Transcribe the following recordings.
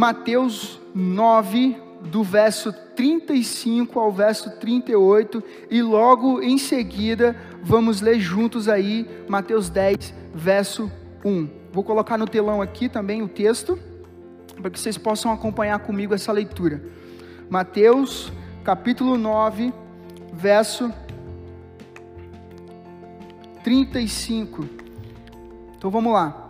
Mateus 9, do verso 35 ao verso 38, e logo em seguida vamos ler juntos aí Mateus 10, verso 1. Vou colocar no telão aqui também o texto, para que vocês possam acompanhar comigo essa leitura. Mateus, capítulo 9, verso 35. Então vamos lá.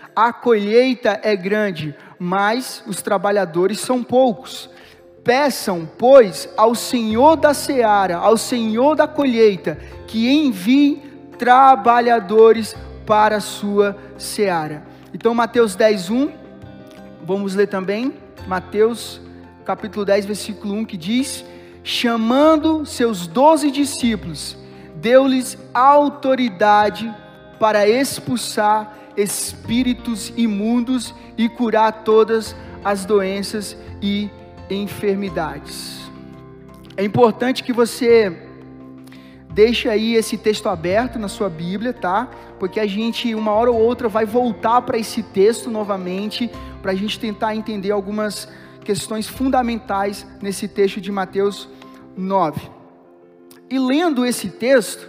a colheita é grande, mas os trabalhadores são poucos. Peçam, pois, ao Senhor da seara, ao Senhor da colheita, que envie trabalhadores para a sua seara. Então, Mateus 10, 1, vamos ler também, Mateus capítulo 10, versículo 1, que diz: Chamando seus doze discípulos, deu-lhes autoridade para expulsar espíritos imundos e curar todas as doenças e enfermidades. É importante que você deixe aí esse texto aberto na sua Bíblia, tá? Porque a gente, uma hora ou outra, vai voltar para esse texto novamente, para a gente tentar entender algumas questões fundamentais nesse texto de Mateus 9. E lendo esse texto,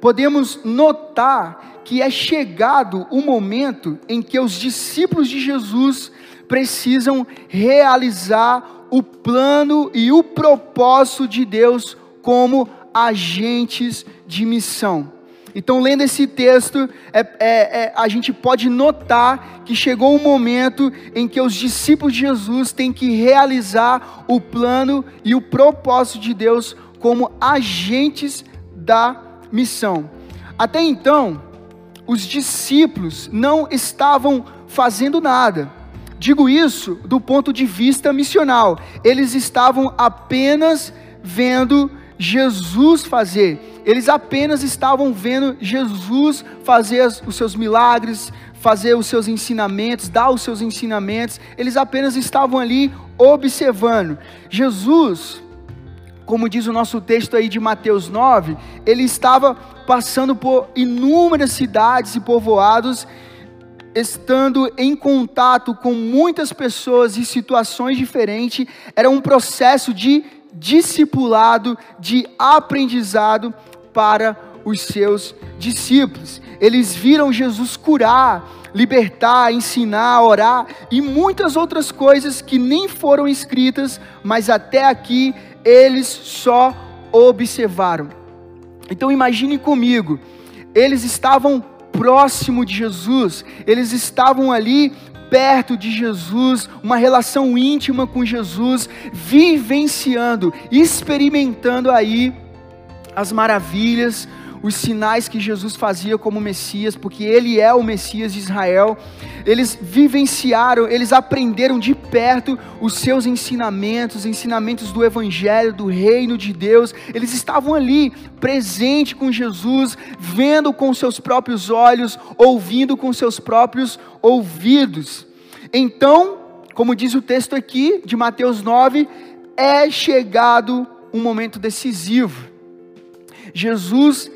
podemos notar que é chegado o momento em que os discípulos de Jesus precisam realizar o plano e o propósito de Deus como agentes de missão. Então, lendo esse texto, é, é, é, a gente pode notar que chegou um momento em que os discípulos de Jesus têm que realizar o plano e o propósito de Deus como agentes da missão. Até então, os discípulos não estavam fazendo nada Digo isso do ponto de vista missional. Eles estavam apenas vendo Jesus fazer. Eles apenas estavam vendo Jesus fazer os seus milagres, fazer os seus ensinamentos, dar os seus ensinamentos. Eles apenas estavam ali observando. Jesus, como diz o nosso texto aí de Mateus 9, ele estava passando por inúmeras cidades e povoados estando em contato com muitas pessoas e situações diferentes, era um processo de discipulado, de aprendizado para os seus discípulos. Eles viram Jesus curar, libertar, ensinar, orar e muitas outras coisas que nem foram escritas, mas até aqui eles só observaram. Então imagine comigo, eles estavam próximo de Jesus, eles estavam ali perto de Jesus, uma relação íntima com Jesus, vivenciando, experimentando aí as maravilhas, os sinais que Jesus fazia como Messias, porque ele é o Messias de Israel. Eles vivenciaram, eles aprenderam de perto os seus ensinamentos, os ensinamentos do Evangelho, do Reino de Deus. Eles estavam ali, presente com Jesus, vendo com seus próprios olhos, ouvindo com seus próprios ouvidos. Então, como diz o texto aqui de Mateus 9, é chegado um momento decisivo. Jesus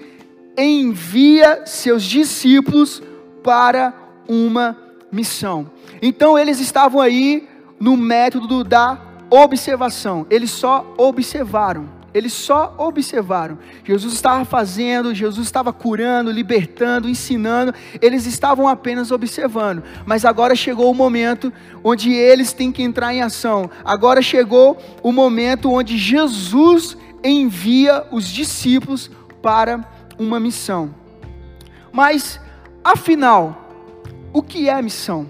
envia seus discípulos para uma missão. Então eles estavam aí no método da observação, eles só observaram. Eles só observaram. Jesus estava fazendo, Jesus estava curando, libertando, ensinando. Eles estavam apenas observando. Mas agora chegou o momento onde eles têm que entrar em ação. Agora chegou o momento onde Jesus envia os discípulos para uma missão. Mas, afinal, o que é missão?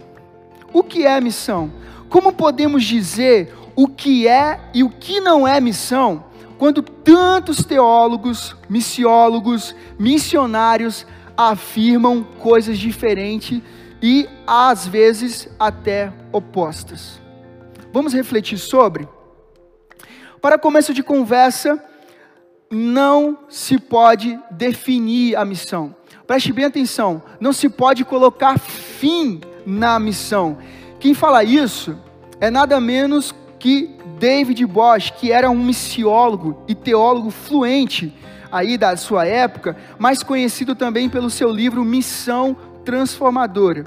O que é missão? Como podemos dizer o que é e o que não é missão quando tantos teólogos, missiólogos, missionários afirmam coisas diferentes e às vezes até opostas? Vamos refletir sobre? Para começo de conversa, não se pode definir a missão. Preste bem atenção, não se pode colocar fim na missão. Quem fala isso é nada menos que David Bosch, que era um missiólogo e teólogo fluente aí da sua época, mas conhecido também pelo seu livro Missão Transformadora,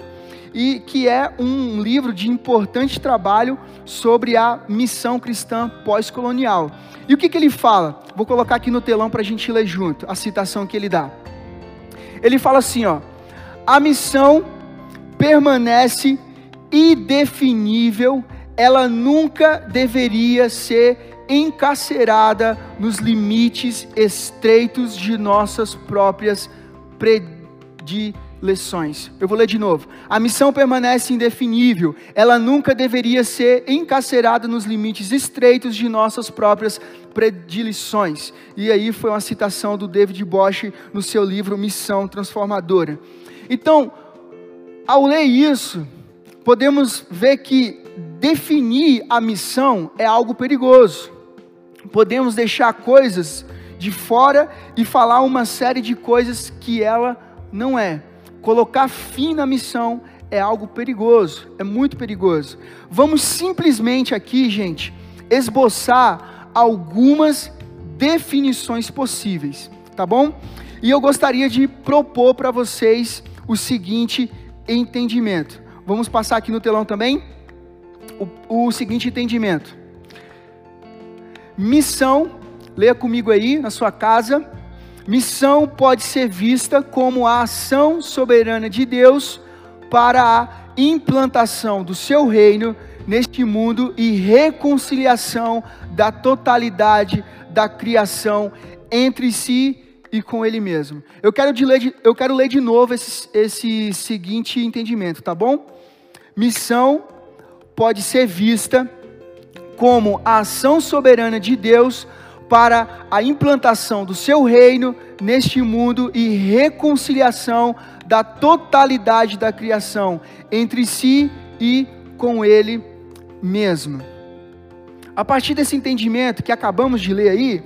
e que é um livro de importante trabalho sobre a missão cristã pós-colonial. E o que, que ele fala? Vou colocar aqui no telão para a gente ler junto a citação que ele dá. Ele fala assim: ó, a missão permanece indefinível, ela nunca deveria ser encarcerada nos limites estreitos de nossas próprias predileções. Eu vou ler de novo. A missão permanece indefinível, ela nunca deveria ser encarcerada nos limites estreitos de nossas próprias predileções. E aí foi uma citação do David Bosch no seu livro Missão Transformadora. Então, ao ler isso, podemos ver que definir a missão é algo perigoso podemos deixar coisas de fora e falar uma série de coisas que ela não é. Colocar fim na missão é algo perigoso, é muito perigoso. Vamos simplesmente aqui, gente, esboçar algumas definições possíveis, tá bom? E eu gostaria de propor para vocês o seguinte entendimento. Vamos passar aqui no telão também o, o seguinte entendimento. Missão, leia comigo aí na sua casa. Missão pode ser vista como a ação soberana de Deus para a implantação do seu reino neste mundo e reconciliação da totalidade da criação entre si e com Ele mesmo. Eu quero, de ler, de, eu quero ler de novo esse, esse seguinte entendimento, tá bom? Missão pode ser vista como a ação soberana de Deus para a implantação do seu reino neste mundo e reconciliação da totalidade da criação entre si e com ele mesmo. A partir desse entendimento que acabamos de ler aí,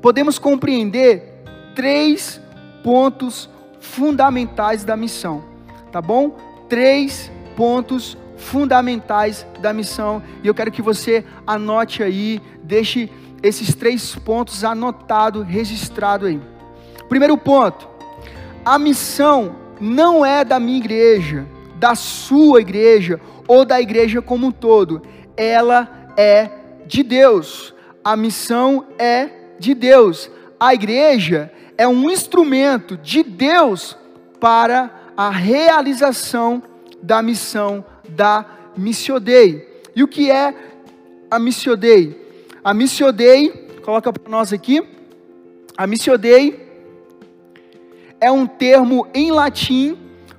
podemos compreender três pontos fundamentais da missão, tá bom? Três pontos fundamentais da missão. E eu quero que você anote aí, deixe esses três pontos anotado, registrado aí. Primeiro ponto: a missão não é da minha igreja, da sua igreja ou da igreja como um todo. Ela é de Deus. A missão é de Deus. A igreja é um instrumento de Deus para a realização da missão da Missio Dei. E o que é a Missio Dei? A Missio Dei, coloca para nós aqui, a Missio Dei é um termo em latim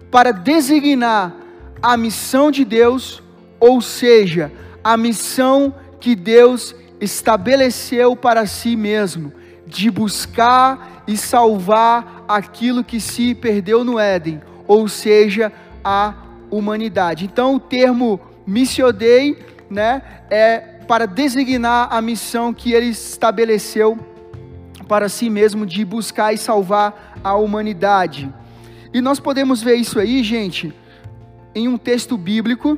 para designar a missão de Deus, ou seja, a missão que Deus estabeleceu para si mesmo, de buscar e salvar aquilo que se perdeu no Éden, ou seja, a humanidade. Então, o termo Missio Dei, né, é para designar a missão que ele estabeleceu para si mesmo de buscar e salvar a humanidade. E nós podemos ver isso aí, gente, em um texto bíblico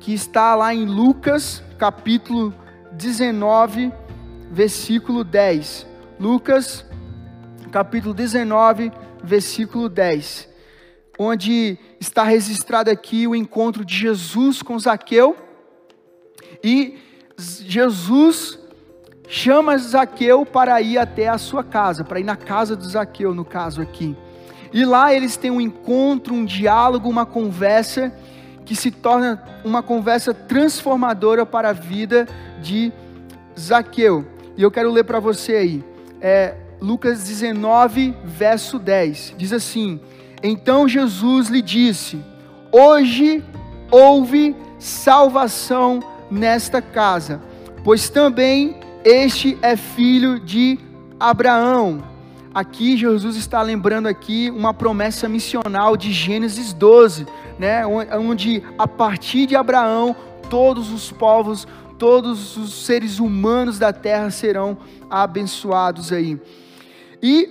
que está lá em Lucas, capítulo 19, versículo 10. Lucas, capítulo 19, versículo 10 onde está registrado aqui o encontro de Jesus com Zaqueu. E Jesus chama Zaqueu para ir até a sua casa, para ir na casa de Zaqueu, no caso aqui. E lá eles têm um encontro, um diálogo, uma conversa que se torna uma conversa transformadora para a vida de Zaqueu. E eu quero ler para você aí. É, Lucas 19, verso 10. Diz assim: então Jesus lhe disse: Hoje houve salvação nesta casa, pois também este é filho de Abraão. Aqui Jesus está lembrando aqui uma promessa missional de Gênesis 12, né, onde a partir de Abraão todos os povos, todos os seres humanos da terra serão abençoados aí. E,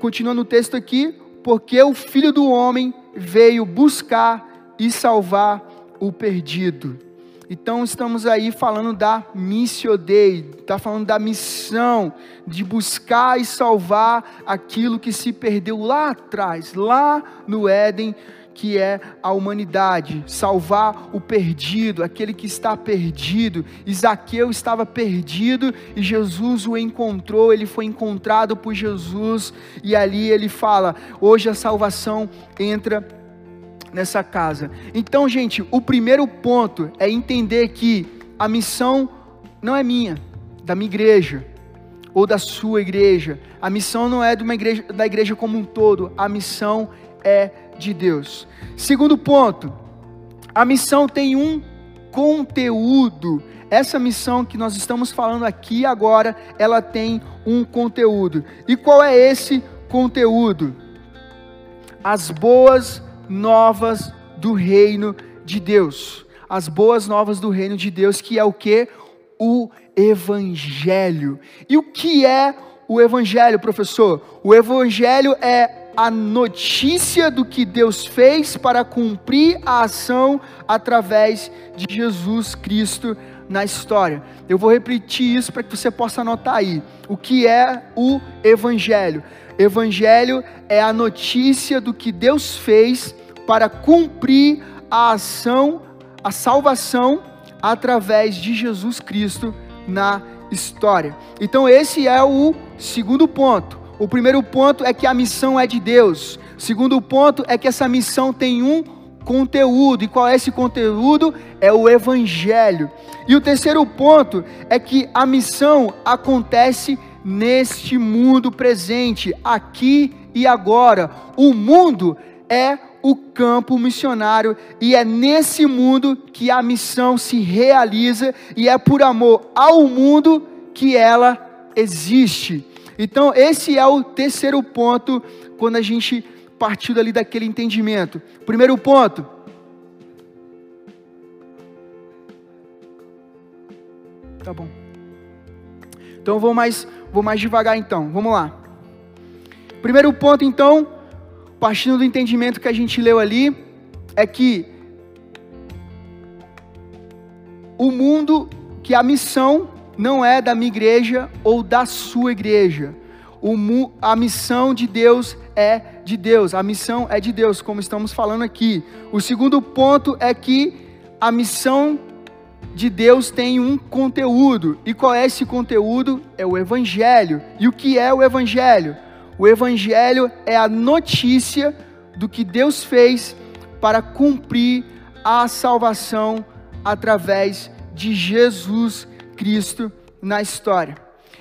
continuando o texto aqui, porque o Filho do Homem veio buscar e salvar o perdido. Então estamos aí falando da missio Dei, está falando da missão de buscar e salvar aquilo que se perdeu lá atrás, lá no Éden, que é a humanidade, salvar o perdido, aquele que está perdido. Isaqueu estava perdido e Jesus o encontrou, ele foi encontrado por Jesus e ali ele fala: hoje a salvação entra nessa casa. Então, gente, o primeiro ponto é entender que a missão não é minha, da minha igreja ou da sua igreja. A missão não é de uma igreja, da igreja como um todo. A missão é de Deus. Segundo ponto, a missão tem um conteúdo. Essa missão que nós estamos falando aqui agora, ela tem um conteúdo. E qual é esse conteúdo? As boas novas do reino de Deus. As boas novas do reino de Deus, que é o que? O Evangelho. E o que é o Evangelho, professor? O Evangelho é a notícia do que Deus fez para cumprir a ação através de Jesus Cristo na história. Eu vou repetir isso para que você possa anotar aí. O que é o Evangelho? Evangelho é a notícia do que Deus fez para cumprir a ação, a salvação através de Jesus Cristo na história. Então, esse é o segundo ponto. O primeiro ponto é que a missão é de Deus. O segundo ponto é que essa missão tem um conteúdo. E qual é esse conteúdo? É o Evangelho. E o terceiro ponto é que a missão acontece neste mundo presente, aqui e agora. O mundo é o campo missionário e é nesse mundo que a missão se realiza e é por amor ao mundo que ela existe. Então, esse é o terceiro ponto quando a gente partiu dali daquele entendimento. Primeiro ponto. Tá bom. Então vou mais, vou mais devagar então. Vamos lá. Primeiro ponto então, partindo do entendimento que a gente leu ali, é que o mundo, que a missão não é da minha igreja ou da sua igreja. O, a missão de Deus é de Deus, a missão é de Deus, como estamos falando aqui. O segundo ponto é que a missão de Deus tem um conteúdo. E qual é esse conteúdo? É o Evangelho. E o que é o Evangelho? O Evangelho é a notícia do que Deus fez para cumprir a salvação através de Jesus Cristo na história.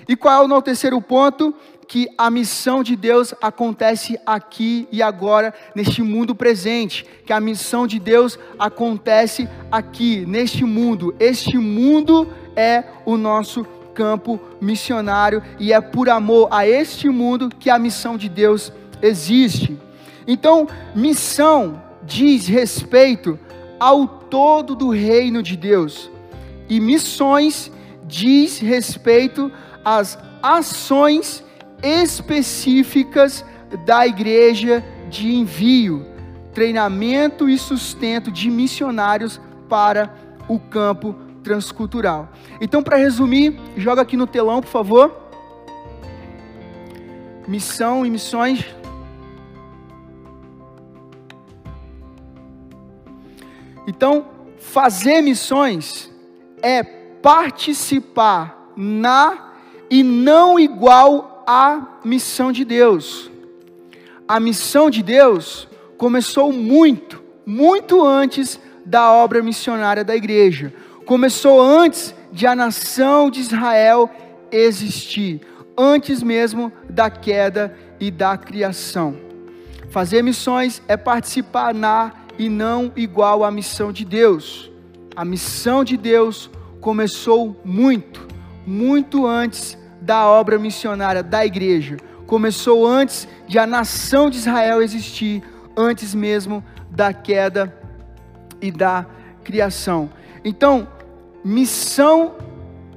E qual é o terceiro ponto? Que a missão de Deus acontece aqui e agora, neste mundo presente. Que a missão de Deus acontece aqui, neste mundo. Este mundo é o nosso campo missionário e é por amor a este mundo que a missão de Deus existe. Então, missão diz respeito ao todo do reino de Deus. E missões diz respeito às ações específicas da igreja de envio, treinamento e sustento de missionários para o campo transcultural. Então, para resumir, joga aqui no telão, por favor. Missão e missões. Então, fazer missões é participar na e não igual à missão de Deus. A missão de Deus começou muito, muito antes da obra missionária da igreja. Começou antes de a nação de Israel existir, antes mesmo da queda e da criação. Fazer missões é participar na e não igual à missão de Deus. A missão de Deus começou muito, muito antes da obra missionária da igreja. Começou antes de a nação de Israel existir, antes mesmo da queda e da criação. Então, missão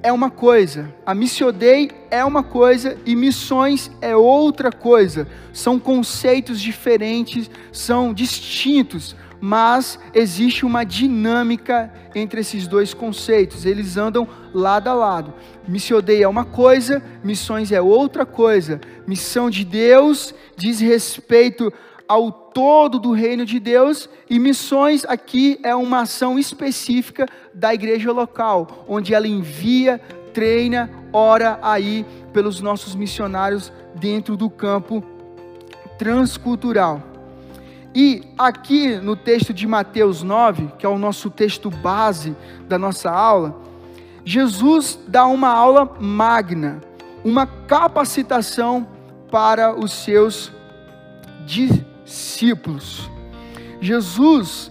é uma coisa, a missiodei é uma coisa e missões é outra coisa. São conceitos diferentes, são distintos, mas existe uma dinâmica entre esses dois conceitos. Eles andam lado a lado. Missiodei é uma coisa, missões é outra coisa. Missão de Deus diz respeito ao todo do reino de Deus, e missões aqui é uma ação específica da igreja local, onde ela envia, treina, ora aí pelos nossos missionários dentro do campo transcultural. E aqui no texto de Mateus 9, que é o nosso texto base da nossa aula, Jesus dá uma aula magna, uma capacitação para os seus discípulos. Jesus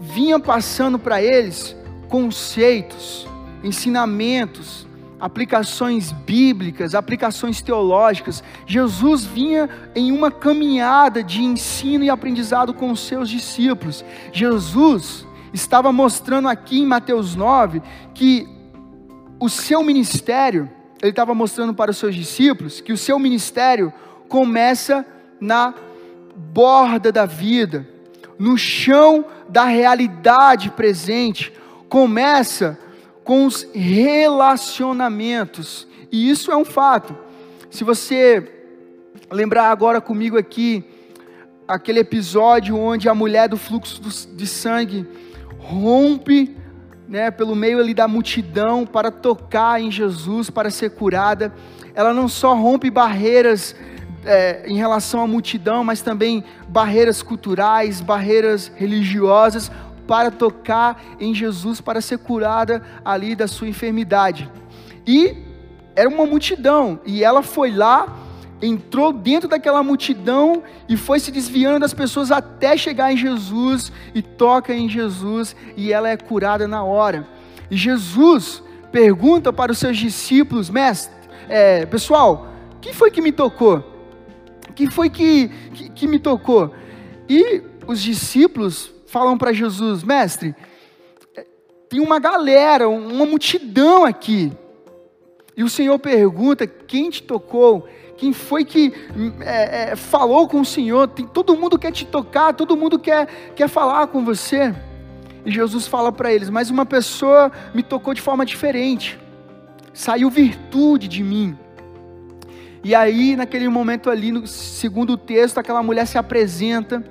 vinha passando para eles conceitos, ensinamentos, aplicações bíblicas, aplicações teológicas. Jesus vinha em uma caminhada de ensino e aprendizado com os seus discípulos. Jesus estava mostrando aqui em Mateus 9 que o seu ministério, ele estava mostrando para os seus discípulos que o seu ministério começa na borda da vida, no chão da realidade presente, começa com os relacionamentos, e isso é um fato. Se você lembrar agora comigo aqui, aquele episódio onde a mulher do fluxo de sangue rompe né, pelo meio ali da multidão para tocar em Jesus, para ser curada, ela não só rompe barreiras é, em relação à multidão, mas também barreiras culturais, barreiras religiosas, para tocar em Jesus, para ser curada ali da sua enfermidade. E era uma multidão, e ela foi lá, entrou dentro daquela multidão e foi se desviando das pessoas até chegar em Jesus e toca em Jesus, e ela é curada na hora. E Jesus pergunta para os seus discípulos, mestre, é, pessoal, quem foi que me tocou? que foi que, que, que me tocou? E os discípulos falam para Jesus, mestre, tem uma galera, uma multidão aqui. E o Senhor pergunta: quem te tocou? Quem foi que é, é, falou com o Senhor? Tem, todo mundo quer te tocar, todo mundo quer, quer falar com você. E Jesus fala para eles: Mas uma pessoa me tocou de forma diferente, saiu virtude de mim. E aí, naquele momento ali, no segundo texto, aquela mulher se apresenta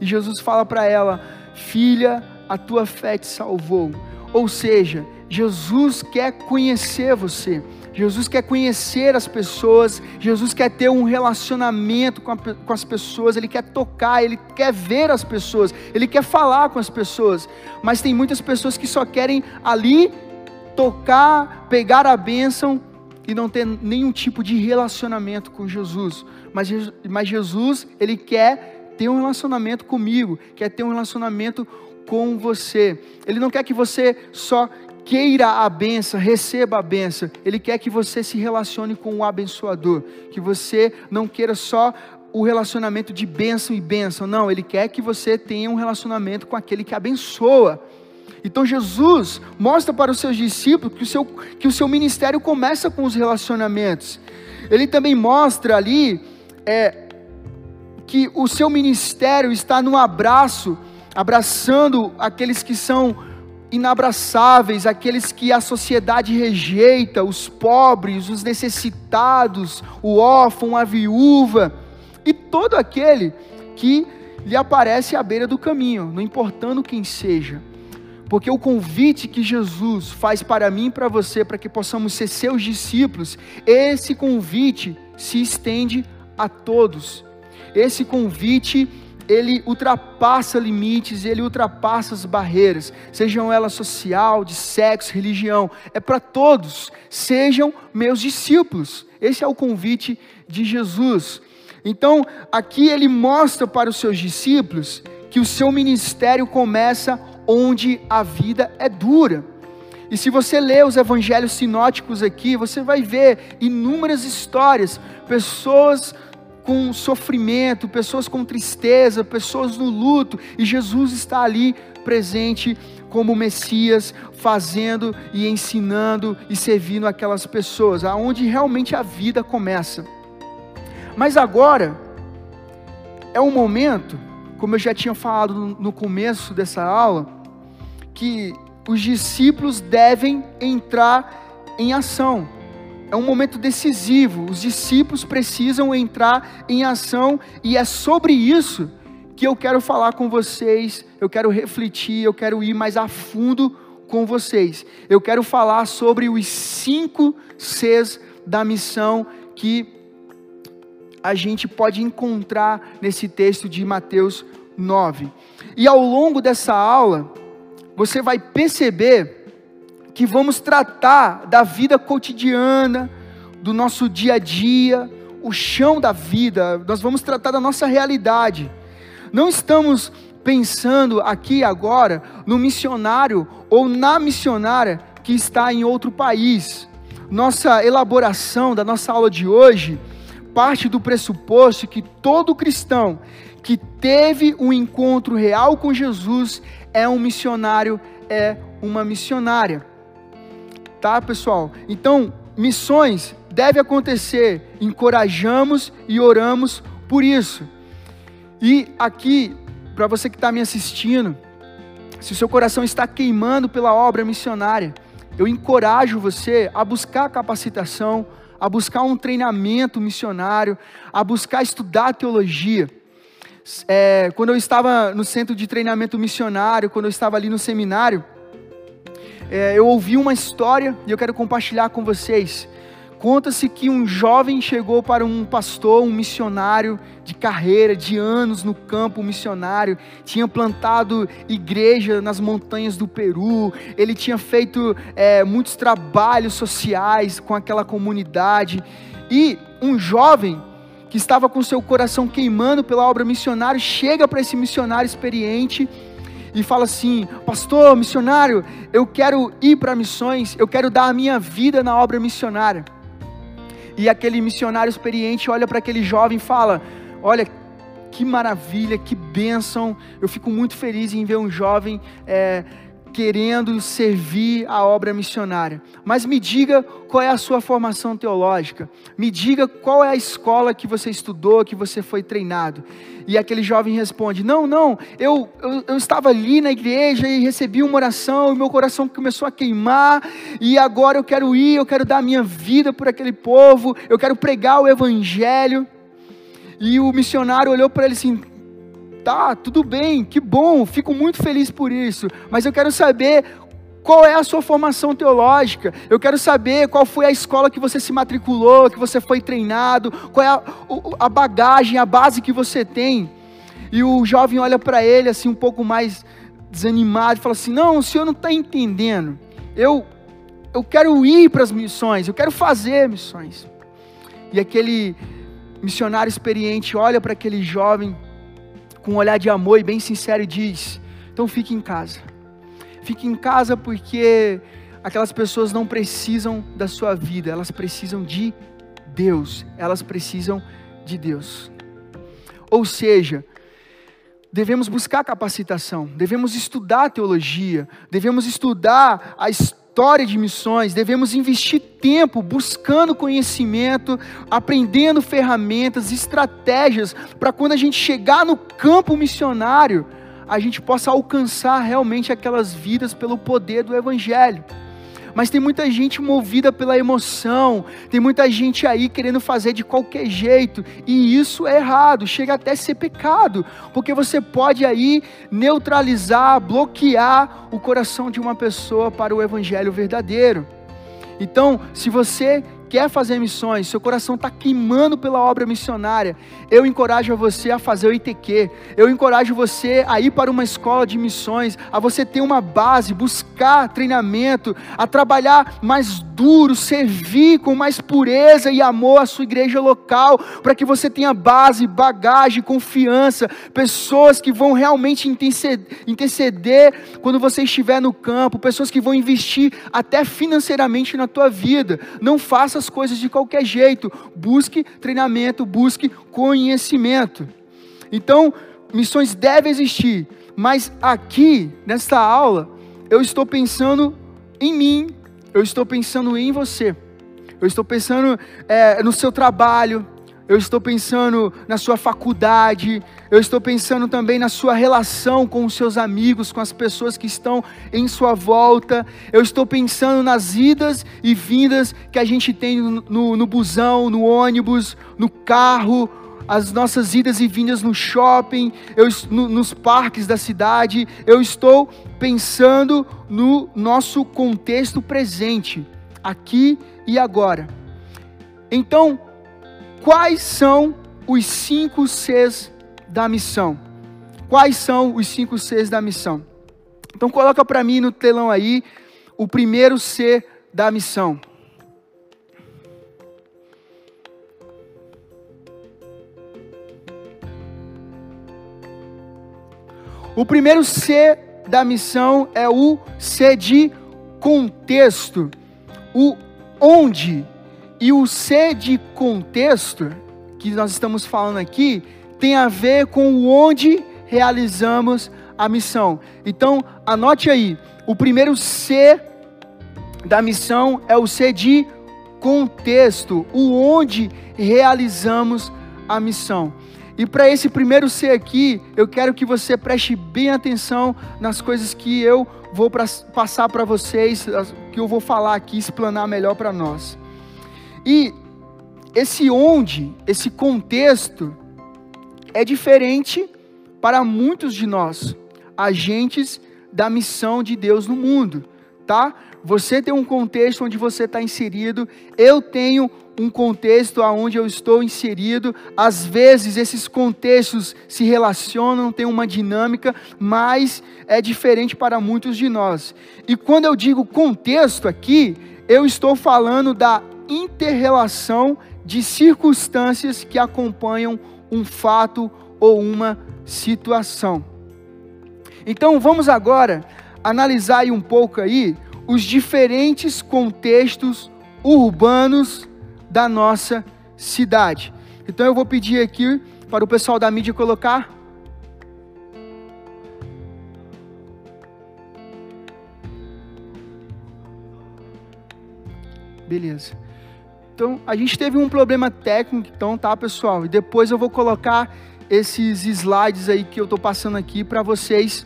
e Jesus fala para ela: Filha, a tua fé te salvou. Ou seja, Jesus quer conhecer você. Jesus quer conhecer as pessoas, Jesus quer ter um relacionamento com, a, com, as pessoas, Ele quer tocar, Ele quer ver as pessoas, Ele quer falar com as pessoas, mas tem muitas pessoas que só querem ali tocar, pegar a bênção e não ter nenhum tipo de relacionamento com Jesus. Mas, mas Jesus, Ele quer ter um relacionamento comigo, quer ter um relacionamento com você. Ele não quer que você só queira a benção, receba a benção. Ele quer que você se relacione com o abençoador, que você não queira só o relacionamento de bênção e bênção. Não, ele quer que você tenha um relacionamento com aquele que abençoa. Então Jesus mostra para os seus discípulos que o seu, que o seu ministério começa com os relacionamentos. Ele também mostra ali é, que o seu ministério está no abraço, abraçando aqueles que são inabraçáveis, aqueles que a sociedade rejeita, os pobres, os necessitados, o órfão, a viúva e todo aquele que lhe aparece à beira do caminho, não importando quem seja. Porque o convite que Jesus faz para mim e para você, para que possamos ser seus discípulos, esse convite se estende a todos. Esse convite, ele ultrapassa limites, ele ultrapassa as barreiras, sejam elas social, de sexo, religião, é para todos. Sejam meus discípulos. Esse é o convite de Jesus. Então, aqui ele mostra para os seus discípulos que o seu ministério começa onde a vida é dura. E se você ler os evangelhos sinóticos aqui, você vai ver inúmeras histórias, pessoas com sofrimento, pessoas com tristeza, pessoas no luto, e Jesus está ali presente como Messias, fazendo e ensinando e servindo aquelas pessoas, aonde realmente a vida começa. Mas agora é um momento, como eu já tinha falado no começo dessa aula, que os discípulos devem entrar em ação. É um momento decisivo. Os discípulos precisam entrar em ação e é sobre isso que eu quero falar com vocês. Eu quero refletir, eu quero ir mais a fundo com vocês. Eu quero falar sobre os cinco Cs da missão que a gente pode encontrar nesse texto de Mateus 9. E ao longo dessa aula, você vai perceber que vamos tratar da vida cotidiana, do nosso dia a dia, o chão da vida, nós vamos tratar da nossa realidade. Não estamos pensando aqui agora no missionário ou na missionária que está em outro país. Nossa elaboração da nossa aula de hoje parte do pressuposto que todo cristão que teve um encontro real com Jesus é um missionário, é uma missionária. Tá, pessoal? Então, missões deve acontecer, encorajamos e oramos por isso. E aqui, para você que está me assistindo, se o seu coração está queimando pela obra missionária, eu encorajo você a buscar capacitação, a buscar um treinamento missionário, a buscar estudar teologia. É, quando eu estava no centro de treinamento missionário, quando eu estava ali no seminário, é, eu ouvi uma história e eu quero compartilhar com vocês. Conta-se que um jovem chegou para um pastor, um missionário de carreira, de anos no campo missionário, tinha plantado igreja nas montanhas do Peru, ele tinha feito é, muitos trabalhos sociais com aquela comunidade. E um jovem que estava com seu coração queimando pela obra missionária chega para esse missionário experiente e fala assim: Pastor, missionário, eu quero ir para missões, eu quero dar a minha vida na obra missionária. E aquele missionário experiente olha para aquele jovem e fala: Olha, que maravilha, que bênção. Eu fico muito feliz em ver um jovem é, querendo servir a obra missionária. Mas me diga qual é a sua formação teológica. Me diga qual é a escola que você estudou, que você foi treinado. E aquele jovem responde: Não, não, eu, eu, eu estava ali na igreja e recebi uma oração, e meu coração começou a queimar, e agora eu quero ir, eu quero dar a minha vida por aquele povo, eu quero pregar o evangelho. E o missionário olhou para ele assim: Tá, tudo bem, que bom, fico muito feliz por isso, mas eu quero saber qual é a sua formação teológica? Eu quero saber qual foi a escola que você se matriculou, que você foi treinado, qual é a, a bagagem, a base que você tem. E o jovem olha para ele assim um pouco mais desanimado e fala assim: Não, o senhor não está entendendo. Eu, eu quero ir para as missões, eu quero fazer missões. E aquele missionário experiente olha para aquele jovem com um olhar de amor e bem sincero e diz: Então fique em casa Fique em casa porque aquelas pessoas não precisam da sua vida, elas precisam de Deus. Elas precisam de Deus. Ou seja, devemos buscar capacitação, devemos estudar teologia, devemos estudar a história de missões, devemos investir tempo buscando conhecimento, aprendendo ferramentas, estratégias, para quando a gente chegar no campo missionário, a gente possa alcançar realmente aquelas vidas pelo poder do Evangelho. Mas tem muita gente movida pela emoção, tem muita gente aí querendo fazer de qualquer jeito, e isso é errado, chega até a ser pecado, porque você pode aí neutralizar, bloquear o coração de uma pessoa para o evangelho verdadeiro. Então, se você quer fazer missões, seu coração está queimando pela obra missionária, eu encorajo você a fazer o ITQ, eu encorajo você a ir para uma escola de missões, a você ter uma base, buscar treinamento, a trabalhar mais duro, servir com mais pureza e amor a sua igreja local, para que você tenha base, bagagem, confiança, pessoas que vão realmente interceder quando você estiver no campo, pessoas que vão investir até financeiramente na tua vida. Não faça as coisas de qualquer jeito. Busque treinamento, busque conhecimento. Então, missões devem existir, mas aqui, nesta aula, eu estou pensando em mim, eu estou pensando em você, eu estou pensando é, no seu trabalho, eu estou pensando na sua faculdade, eu estou pensando também na sua relação com os seus amigos, com as pessoas que estão em sua volta, eu estou pensando nas idas e vindas que a gente tem no, no, busão, no ônibus, no carro, as nossas idas e vindas no shopping, eu, no, nos parques da cidade, eu estou pensando no nosso contexto presente, aqui e agora. Então, quais são os cinco Cs da missão? Quais são os cinco Cs da missão? Então coloca para mim no telão aí o primeiro C da missão. O primeiro C da missão é o C de contexto, o onde e o C de contexto, que nós estamos falando aqui, tem a ver com onde realizamos a missão. Então, anote aí, o primeiro C da missão é o C de contexto, o onde realizamos a missão. E para esse primeiro C aqui, eu quero que você preste bem atenção nas coisas que eu vou pra, passar para vocês, que eu vou falar aqui, explanar melhor para nós. E esse onde, esse contexto, é diferente para muitos de nós, agentes da missão de Deus no mundo, tá? Você tem um contexto onde você está inserido, eu tenho um contexto aonde eu estou inserido. Às vezes esses contextos se relacionam, tem uma dinâmica, mas é diferente para muitos de nós. E quando eu digo contexto aqui, eu estou falando da interrelação de circunstâncias que acompanham um fato ou uma situação. Então vamos agora analisar um pouco aí os diferentes contextos urbanos da nossa cidade. Então eu vou pedir aqui para o pessoal da mídia colocar Beleza. Então, a gente teve um problema técnico, então, tá, pessoal? E depois eu vou colocar esses slides aí que eu estou passando aqui para vocês,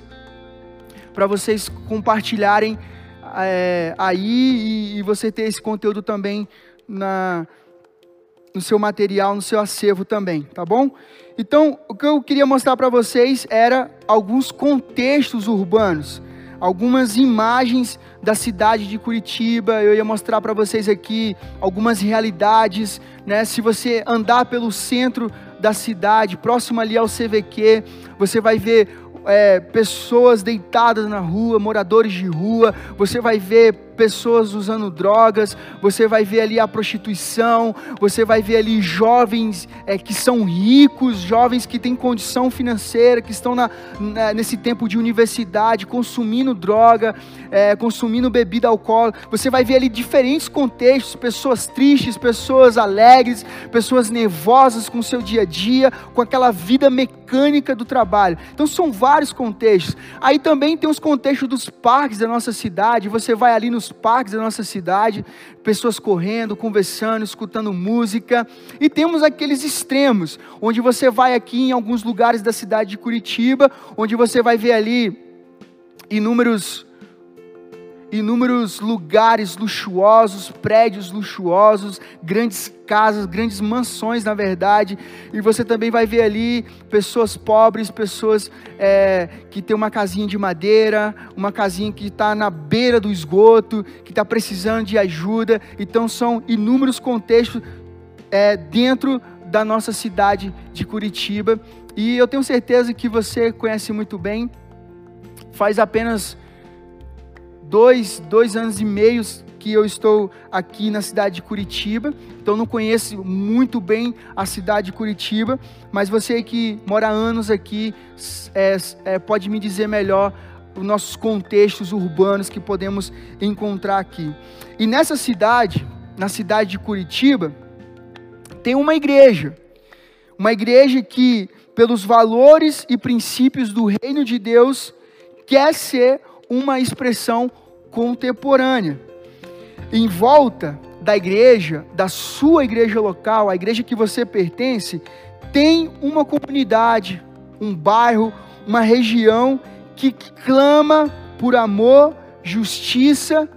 para vocês compartilharem é, aí e, e, você ter esse conteúdo também na, no seu material, no seu acervo também, tá bom? Então, o que eu queria mostrar para vocês era alguns contextos urbanos algumas imagens da cidade de Curitiba. Eu ia mostrar para vocês aqui algumas realidades, né? Se você andar pelo centro da cidade, próximo ali ao CVQ, você vai ver é, pessoas deitadas na rua, moradores de rua, você vai ver pessoas usando drogas, você vai ver ali a prostituição, você vai ver ali jovens é, que são ricos, jovens que têm condição financeira, que estão na, na, nesse tempo de universidade, consumindo droga, é, consumindo bebida alcoólica. Você vai ver ali diferentes contextos, pessoas tristes, pessoas alegres, pessoas nervosas com o seu dia a dia, com aquela vida mecânica do trabalho. Então são vários contextos. Aí também tem os contextos dos parques da nossa cidade. Você vai ali nos parques da nossa cidade, pessoas correndo, conversando, escutando música. E temos aqueles extremos, onde você vai aqui em alguns lugares da cidade de Curitiba, onde você vai ver ali inúmeros inúmeros lugares luxuosos, prédios luxuosos, grandes casas, grandes mansões, na verdade, e você também vai ver ali pessoas pobres, pessoas é, que tem uma casinha de madeira, uma casinha que está na beira do esgoto, que está precisando de ajuda. Então são inúmeros contextos é, dentro da nossa cidade de Curitiba, e eu tenho certeza que você conhece muito bem. Faz apenas dois, dois anos e meio que eu estou aqui na cidade de Curitiba, então não conheço muito bem a cidade de Curitiba, mas você que mora anos aqui é, é, pode me dizer melhor os nossos contextos urbanos que podemos encontrar aqui. E nessa cidade, na cidade de Curitiba, tem uma igreja, uma igreja que, pelos valores e princípios do reino de Deus, quer ser uma expressão contemporânea. Em volta da igreja, da sua igreja local, a igreja que você pertence, tem uma comunidade, um bairro, uma região que clama por amor, justiça,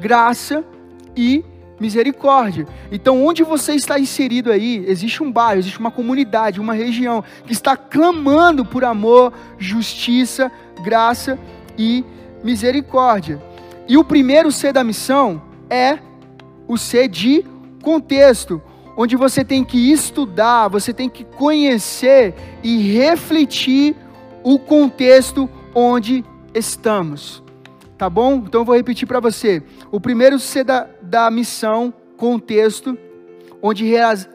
graça e misericórdia. Então, onde você está inserido aí, existe um bairro, existe uma comunidade, uma região que está clamando por amor, justiça, graça e misericórdia. E o primeiro C da missão é o C de contexto, onde você tem que estudar, você tem que conhecer e refletir o contexto onde estamos. Tá bom? Então eu vou repetir para você. O primeiro C da, da missão, contexto, onde,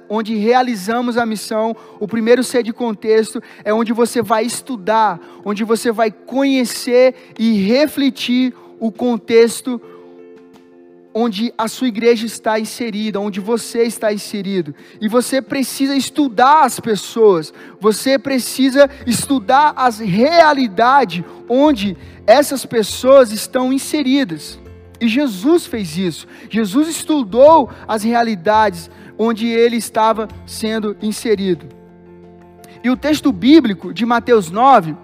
onde realizamos a missão. O primeiro C de contexto é onde você vai estudar, onde você vai conhecer e refletir o contexto onde a sua igreja está inserida, onde você está inserido. E você precisa estudar as pessoas, você precisa estudar as realidades onde essas pessoas estão inseridas. E Jesus fez isso. Jesus estudou as realidades onde ele estava sendo inserido. E o texto bíblico de Mateus 9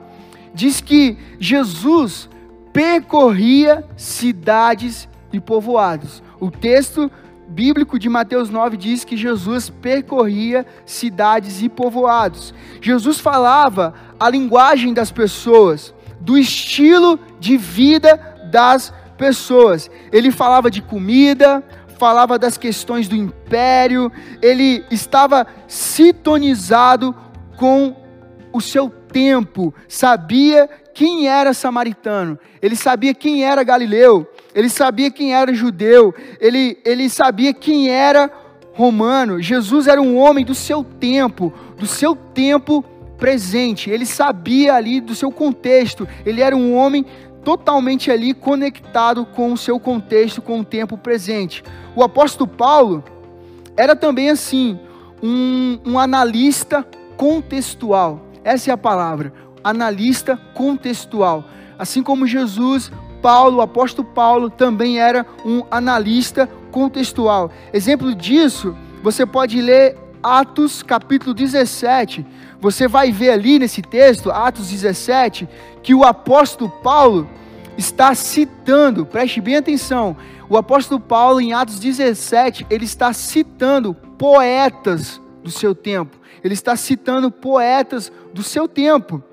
diz que Jesus percorria cidades e povoados. O texto bíblico de Mateus 9 diz que Jesus percorria cidades e povoados. Jesus falava a linguagem das pessoas, do estilo de vida das pessoas. Ele falava de comida, falava das questões do império, ele estava sintonizado com o seu tempo, sabia quem era samaritano, ele sabia quem era galileu, ele sabia quem era judeu, ele, ele sabia quem era romano. Jesus era um homem do seu tempo, do seu tempo presente, ele sabia ali do seu contexto, ele era um homem totalmente ali conectado com o seu contexto, com o tempo presente. O apóstolo Paulo era também assim, um, um analista contextual, essa é a palavra, analista contextual. Assim como Jesus Paulo, o apóstolo Paulo, também era um analista contextual. Exemplo disso, você pode ler Atos capítulo 17. Você vai ver ali nesse texto, Atos 17, que o apóstolo Paulo está citando, preste bem atenção, o apóstolo Paulo em Atos 17, ele está citando poetas do seu tempo, ele está citando poetas do seu tempo.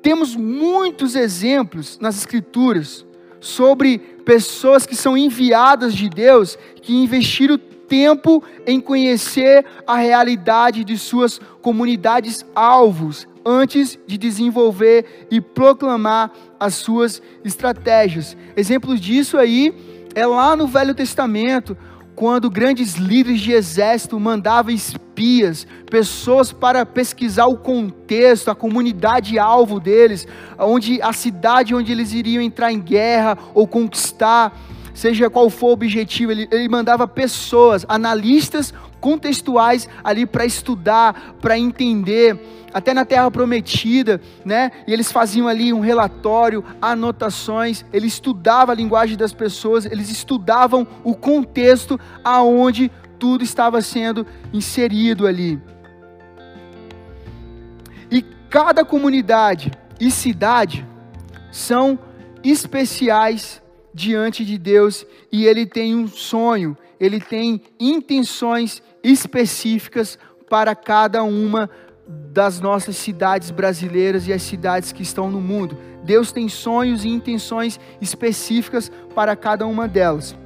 Temos muitos exemplos nas Escrituras sobre pessoas que são enviadas de Deus, que investiram tempo em conhecer a realidade de suas comunidades alvos, antes de desenvolver e proclamar as suas estratégias. Exemplos disso aí é lá no Velho Testamento, quando grandes líderes de exército mandavam espias, pessoas para pesquisar o contexto, a comunidade alvo deles, onde a cidade onde eles iriam entrar em guerra ou conquistar, seja qual for o objetivo, ele, ele mandava pessoas, analistas contextuais ali para estudar, para entender até na terra prometida, né? E eles faziam ali um relatório, anotações, eles estudavam a linguagem das pessoas, eles estudavam o contexto aonde tudo estava sendo inserido ali. E cada comunidade e cidade são especiais diante de Deus e ele tem um sonho, ele tem intenções específicas para cada uma das nossas cidades brasileiras e as cidades que estão no mundo. Deus tem sonhos e intenções específicas para cada uma delas.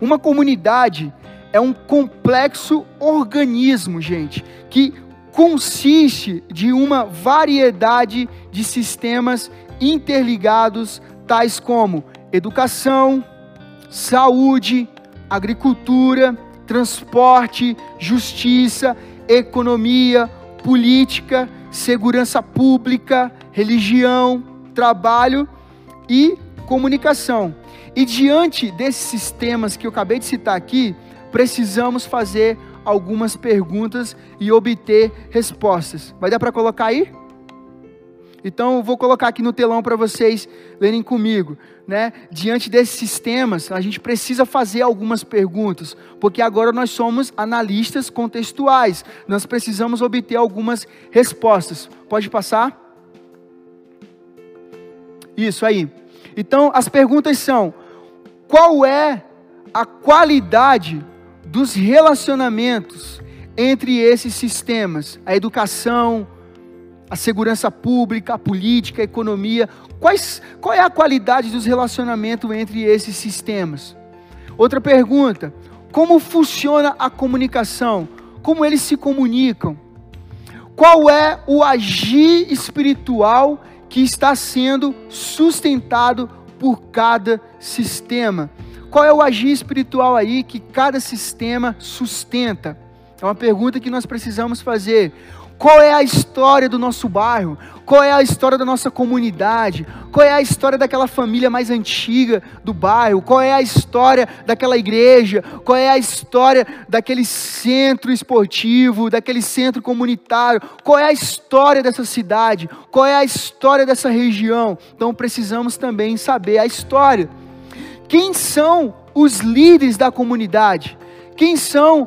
Uma comunidade é um complexo organismo, gente, que consiste de uma variedade de sistemas interligados, tais como educação, saúde, agricultura, transporte, justiça, economia, política, segurança pública, religião, trabalho e comunicação. E diante desses sistemas que eu acabei de citar aqui, precisamos fazer algumas perguntas e obter respostas. Vai dar para colocar aí? Então, vou colocar aqui no telão para vocês lerem comigo. Né? Diante desses sistemas, a gente precisa fazer algumas perguntas, porque agora nós somos analistas contextuais. Nós precisamos obter algumas respostas. Pode passar? Isso aí. Então, as perguntas são: qual é a qualidade dos relacionamentos entre esses sistemas? A educação, a segurança pública, a política, a economia. Quais, qual é a qualidade dos relacionamentos entre esses sistemas? Outra pergunta: como funciona a comunicação? Como eles se comunicam? Qual é o agir espiritual que está sendo sustentado por cada sistema? Qual é o agir espiritual aí que cada sistema sustenta? É uma pergunta que nós precisamos fazer. Qual é a história do nosso bairro? Qual é a história da nossa comunidade? Qual é a história daquela família mais antiga do bairro? Qual é a história daquela igreja? Qual é a história daquele centro esportivo, daquele centro comunitário? Qual é a história dessa cidade? Qual é a história dessa região? Então precisamos também saber a história. Quem são os líderes da comunidade? Quem são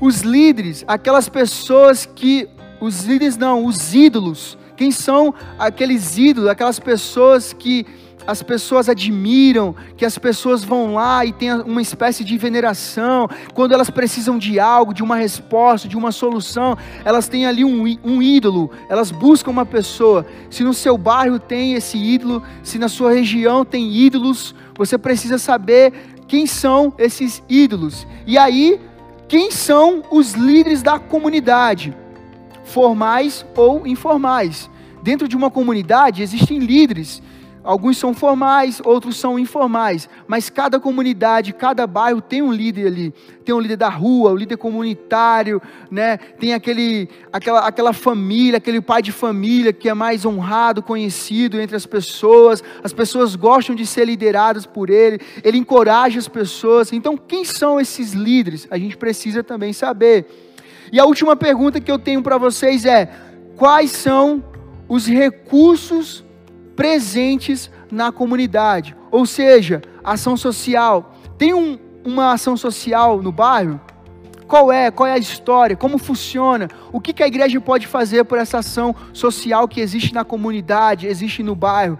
os líderes, aquelas pessoas que os líderes não, os ídolos. Quem são aqueles ídolos, aquelas pessoas que as pessoas admiram, que as pessoas vão lá e tem uma espécie de veneração, quando elas precisam de algo, de uma resposta, de uma solução, elas têm ali um, um ídolo, elas buscam uma pessoa. Se no seu bairro tem esse ídolo, se na sua região tem ídolos, você precisa saber quem são esses ídolos. E aí, quem são os líderes da comunidade? Formais ou informais. Dentro de uma comunidade existem líderes. Alguns são formais, outros são informais, mas cada comunidade, cada bairro tem um líder ali. Tem um líder da rua, o um líder comunitário, né? Tem aquele, aquela, aquela família, aquele pai de família que é mais honrado, conhecido entre as pessoas. As pessoas gostam de ser lideradas por ele. Ele encoraja as pessoas. Então, quem são esses líderes? A gente precisa também saber. E a última pergunta que eu tenho para vocês é: quais são os recursos presentes na comunidade? Ou seja, ação social. Tem um, uma ação social no bairro? Qual é? Qual é a história? Como funciona? O que, que a igreja pode fazer por essa ação social que existe na comunidade, existe no bairro?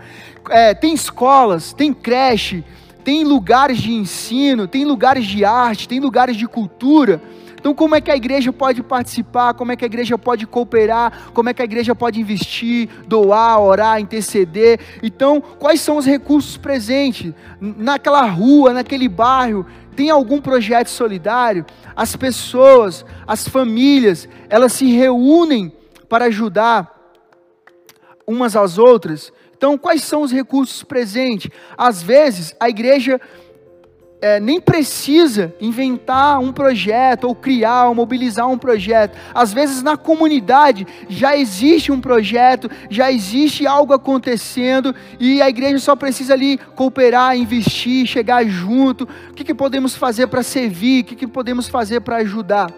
É, tem escolas, tem creche, tem lugares de ensino, tem lugares de arte, tem lugares de cultura. Então, como é que a igreja pode participar? Como é que a igreja pode cooperar? Como é que a igreja pode investir, doar, orar, interceder? Então, quais são os recursos presentes naquela rua, naquele bairro? Tem algum projeto solidário? As pessoas, as famílias, elas se reúnem para ajudar umas às outras. Então, quais são os recursos presentes? Às vezes, a igreja é, nem precisa inventar um projeto ou criar ou mobilizar um projeto. Às vezes na comunidade já existe um projeto, já existe algo acontecendo e a igreja só precisa ali cooperar, investir, chegar junto. O que, que podemos fazer para servir? O que, que podemos fazer para ajudar?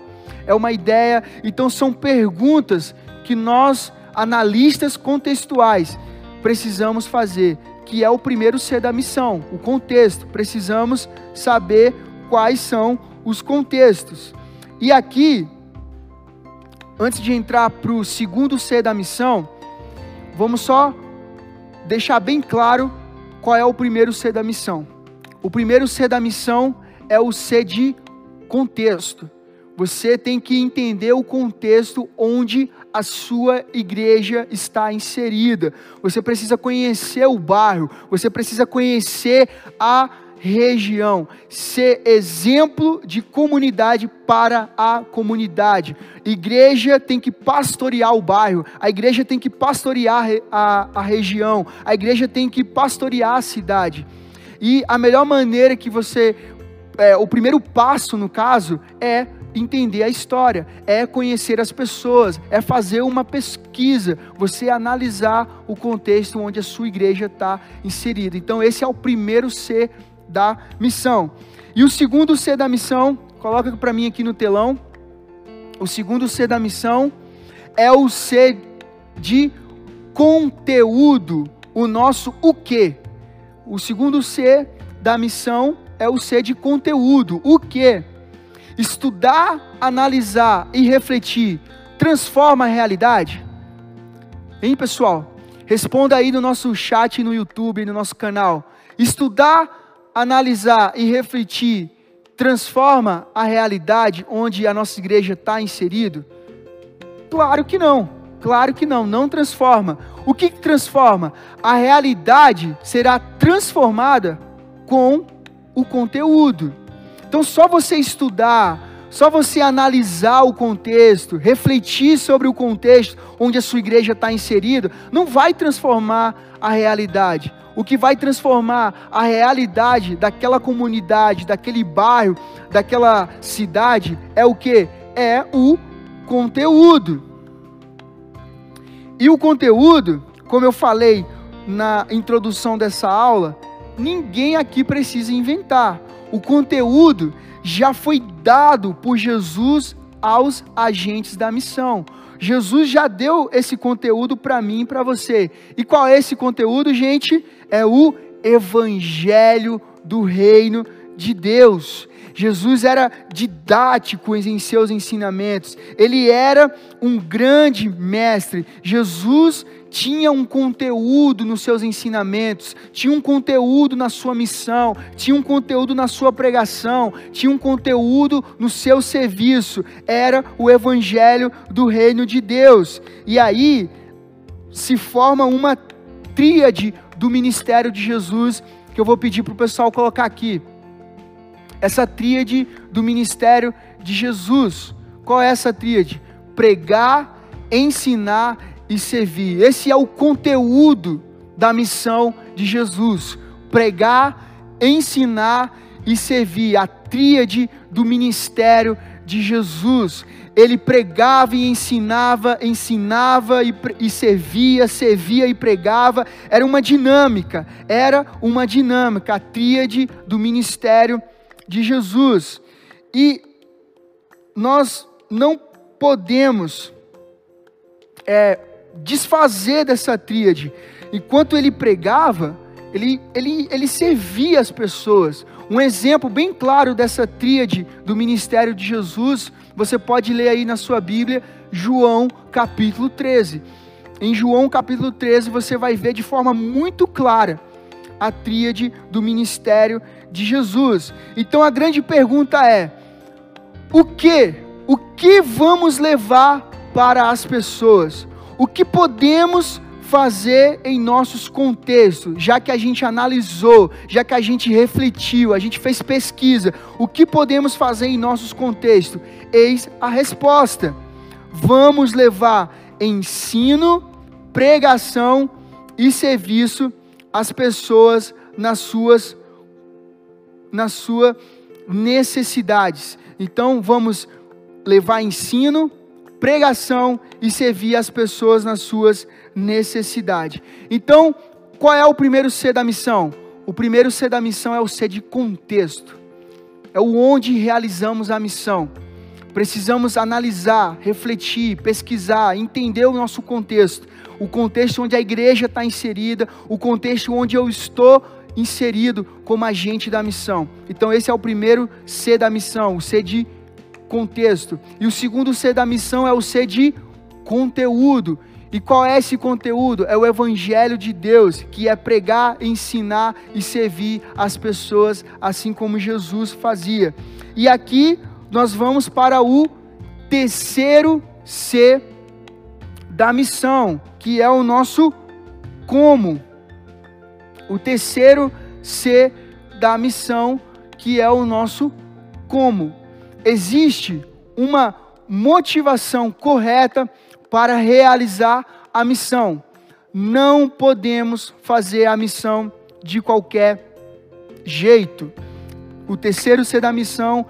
É uma ideia. Então são perguntas que nós, analistas contextuais, precisamos fazer que é o primeiro C da missão, o contexto. Precisamos saber quais são os contextos. E aqui, antes de entrar para o segundo C da missão, vamos só deixar bem claro qual é o primeiro C da missão. O primeiro C da missão é o C de contexto. Você tem que entender o contexto onde a sua igreja está inserida. Você precisa conhecer o bairro, você precisa conhecer a região, ser exemplo de comunidade para a comunidade. Igreja tem que pastorear o bairro, a igreja tem que pastorear a, a região, a igreja tem que pastorear a cidade. E a melhor maneira que você, é, o primeiro passo no caso, é entender a história, é conhecer as pessoas, é fazer uma pesquisa, você analisar o contexto onde a sua igreja está inserida. Então, esse é o primeiro C da missão. E o segundo C da missão, coloca para mim aqui no telão. O segundo C da missão é o C de conteúdo, o nosso o quê. O segundo C da missão é o C de conteúdo. O que? Estudar, analisar e refletir transforma a realidade? Hein, pessoal? Responda aí no nosso chat no YouTube, no nosso canal. Estudar, analisar e refletir transforma a realidade onde a nossa igreja está inserido? Claro que não. Claro que não, não transforma. O que, que transforma? A realidade será transformada com o conteúdo. Então, só você estudar, só você analisar o contexto, refletir sobre o contexto onde a sua igreja está inserida, não vai transformar a realidade. O que vai transformar a realidade daquela comunidade, daquele bairro, daquela cidade é o que? É o conteúdo. E o conteúdo, como eu falei na introdução dessa aula, ninguém aqui precisa inventar. O conteúdo já foi dado por Jesus aos agentes da missão. Jesus já deu esse conteúdo para mim e para você. E qual é esse conteúdo, gente? É o evangelho do reino de Deus. Jesus era didático em seus ensinamentos, ele era um grande mestre. Jesus tinha um conteúdo nos seus ensinamentos, tinha um conteúdo na sua missão, tinha um conteúdo na sua pregação, tinha um conteúdo no seu serviço. Era o evangelho do reino de Deus. E aí se forma uma tríade do ministério de Jesus que eu vou pedir para o pessoal colocar aqui. Essa tríade do ministério de Jesus. Qual é essa tríade? Pregar, ensinar e servir. Esse é o conteúdo da missão de Jesus: pregar, ensinar e servir. A tríade do ministério de Jesus. Ele pregava e ensinava, ensinava e, e servia, servia e pregava. Era uma dinâmica, era uma dinâmica, a tríade do ministério de Jesus. E nós não podemos é, desfazer dessa tríade. Enquanto ele pregava, ele, ele, ele servia as pessoas. Um exemplo bem claro dessa tríade do ministério de Jesus, você pode ler aí na sua Bíblia, João capítulo 13. Em João capítulo 13, você vai ver de forma muito clara a tríade do ministério de Jesus. Então a grande pergunta é: o que, o que vamos levar para as pessoas? o que podemos fazer em nossos contextos, já que a gente analisou, já que a gente refletiu, a gente fez pesquisa, o que podemos fazer em nossos contextos? Eis a resposta. Vamos levar ensino, pregação e serviço às pessoas nas suas nas suas necessidades. Então vamos levar ensino, pregação e servir as pessoas nas suas necessidades. Então, qual é o primeiro C da missão? O primeiro C da missão é o C de contexto. É o onde realizamos a missão. Precisamos analisar, refletir, pesquisar, entender o nosso contexto. O contexto onde a igreja está inserida, o contexto onde eu estou inserido como agente da missão. Então, esse é o primeiro C da missão, o C de contexto. E o segundo C da missão é o C de conteúdo. E qual é esse conteúdo? É o Evangelho de Deus, que é pregar, ensinar e servir as pessoas, assim como Jesus fazia. E aqui nós vamos para o terceiro C da missão, que é o nosso como. O terceiro C da missão, que é o nosso como existe uma motivação correta para realizar a missão. Não podemos fazer a missão de qualquer jeito. O terceiro C da missão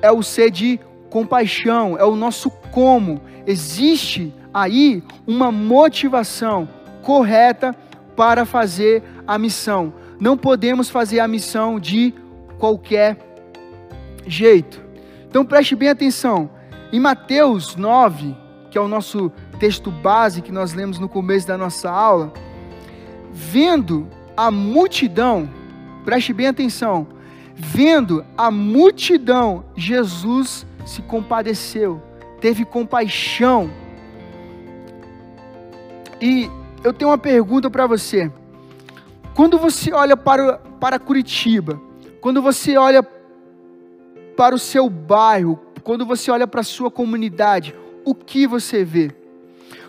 é o C de compaixão, é o nosso como. Existe aí uma motivação correta para fazer a missão. Não podemos fazer a missão de qualquer jeito. Então preste bem atenção. Em Mateus 9, que é o nosso texto base que nós lemos no começo da nossa aula, vendo a multidão, preste bem atenção, vendo a multidão, Jesus se compadeceu, teve compaixão. E eu tenho uma pergunta para você. Quando você olha para, para Curitiba, quando você olha para o seu bairro, quando você olha para a sua comunidade, o que você vê?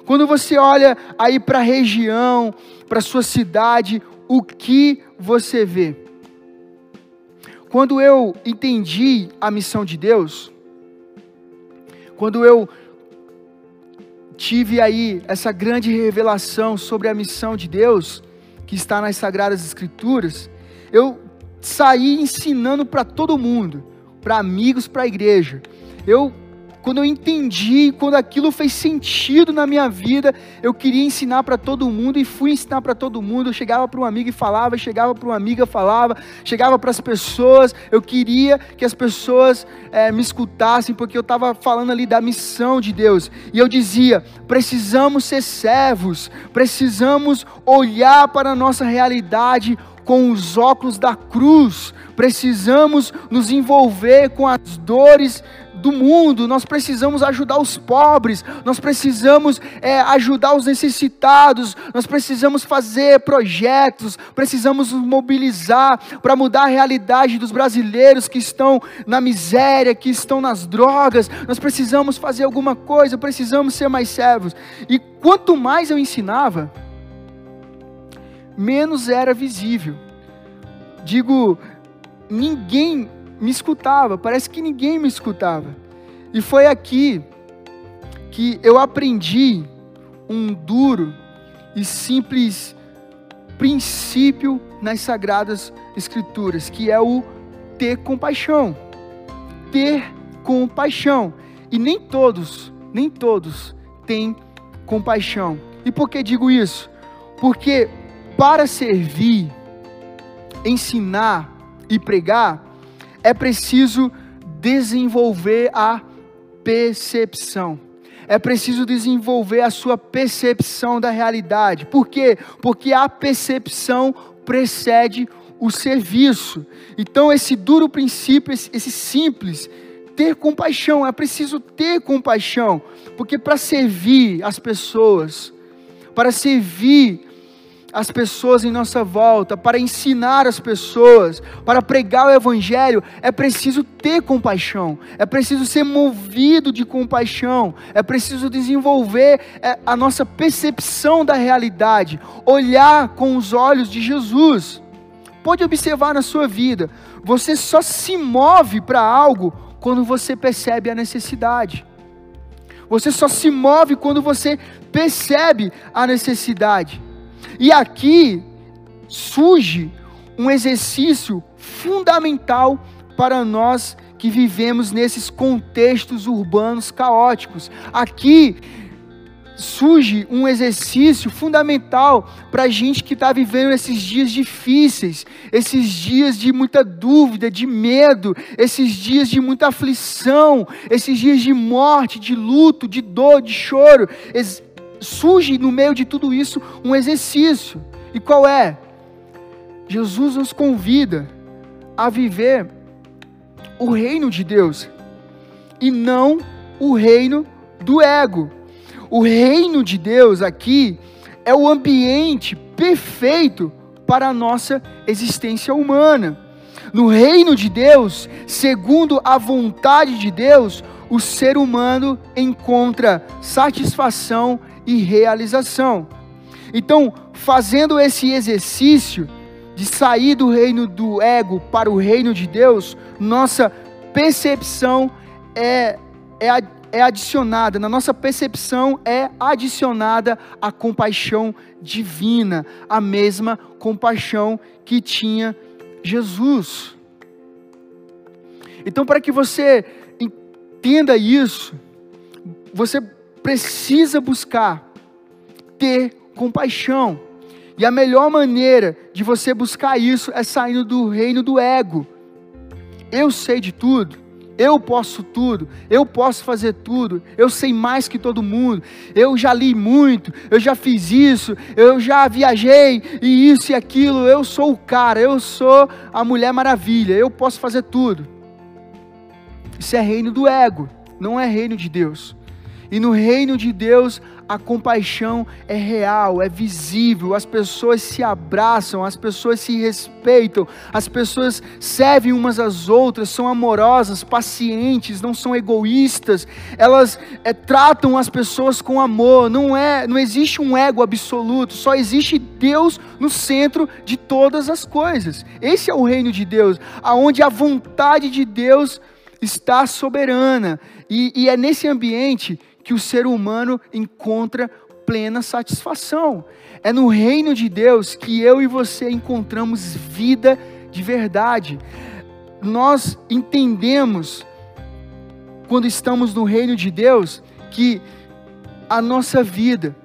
Quando você olha aí para a região, para a sua cidade, o que você vê? Quando eu entendi a missão de Deus, quando eu tive aí essa grande revelação sobre a missão de Deus, que está nas Sagradas Escrituras, eu saí ensinando para todo mundo, para amigos, para a igreja. Eu quando eu entendi, quando aquilo fez sentido na minha vida, eu queria ensinar para todo mundo e fui ensinar para todo mundo. Eu chegava para um amigo e falava, chegava para uma amiga falava, chegava para as pessoas. Eu queria que as pessoas é, me escutassem, porque eu estava falando ali da missão de Deus. E eu dizia: precisamos ser servos, precisamos olhar para a nossa realidade com os óculos da cruz, precisamos nos envolver com as dores do mundo, nós precisamos ajudar os pobres, nós precisamos é, ajudar os necessitados, nós precisamos fazer projetos, precisamos nos mobilizar para mudar a realidade dos brasileiros que estão na miséria, que estão nas drogas, nós precisamos fazer alguma coisa, precisamos ser mais servos. E quanto mais eu ensinava, menos era visível. Digo, ninguém me escutava, parece que ninguém me escutava. E foi aqui que eu aprendi um duro e simples princípio nas sagradas escrituras, que é o ter compaixão. Ter compaixão. E nem todos, nem todos têm compaixão. E por que digo isso? Porque para servir, ensinar e pregar, é preciso desenvolver a percepção. É preciso desenvolver a sua percepção da realidade. Por quê? Porque a percepção precede o serviço. Então, esse duro princípio, esse, simples, ter compaixão, é preciso ter compaixão, porque para servir as pessoas, para servir as pessoas em nossa volta, para ensinar as pessoas, para pregar o Evangelho, é preciso ter compaixão, é preciso ser movido de compaixão, é preciso desenvolver é, a nossa percepção da realidade, olhar com os olhos de Jesus. Pode observar na sua vida, você só se move para algo quando você percebe a necessidade. Você só se move quando você percebe a necessidade. E aqui surge um exercício fundamental para nós que vivemos nesses contextos urbanos caóticos. Aqui surge um exercício fundamental para a gente que está vivendo esses dias difíceis, esses dias de muita dúvida, de medo, esses dias de muita aflição, esses dias de morte, de luto, de dor, de choro surge no meio de tudo isso um exercício. E qual é? Jesus nos convida a viver o reino de Deus e não o reino do ego. O reino de Deus aqui é o ambiente perfeito para a nossa existência humana. No reino de Deus, segundo a vontade de Deus, o ser humano encontra satisfação e realização. Então, fazendo esse exercício de sair do reino do ego para o reino de Deus, nossa percepção é, é, é adicionada, na nossa percepção é adicionada a compaixão divina, a mesma compaixão que tinha Jesus. Então, para que você entenda isso, você precisa buscar ter compaixão. E a melhor maneira de você buscar isso é saindo do reino do ego. Eu sei de tudo, eu posso tudo, eu posso fazer tudo, eu sei mais que todo mundo, eu já li muito, eu já fiz isso, eu já viajei e isso e aquilo, eu sou o cara, eu sou a mulher maravilha, eu posso fazer tudo. Isso é reino do ego, não é reino de Deus. E no reino de Deus, a compaixão é real, é visível, as pessoas se abraçam, as pessoas se respeitam, as pessoas servem umas às outras, são amorosas, pacientes, não são egoístas, elas é, tratam as pessoas com amor, não é, não existe um ego absoluto, só existe Deus no centro de todas as coisas. Esse é o reino de Deus, aonde a vontade de Deus está soberana, e, e é nesse ambiente que o ser humano encontra plena satisfação. É no reino de Deus que eu e você encontramos vida de verdade. Nós entendemos, quando estamos no reino de Deus, que a nossa vida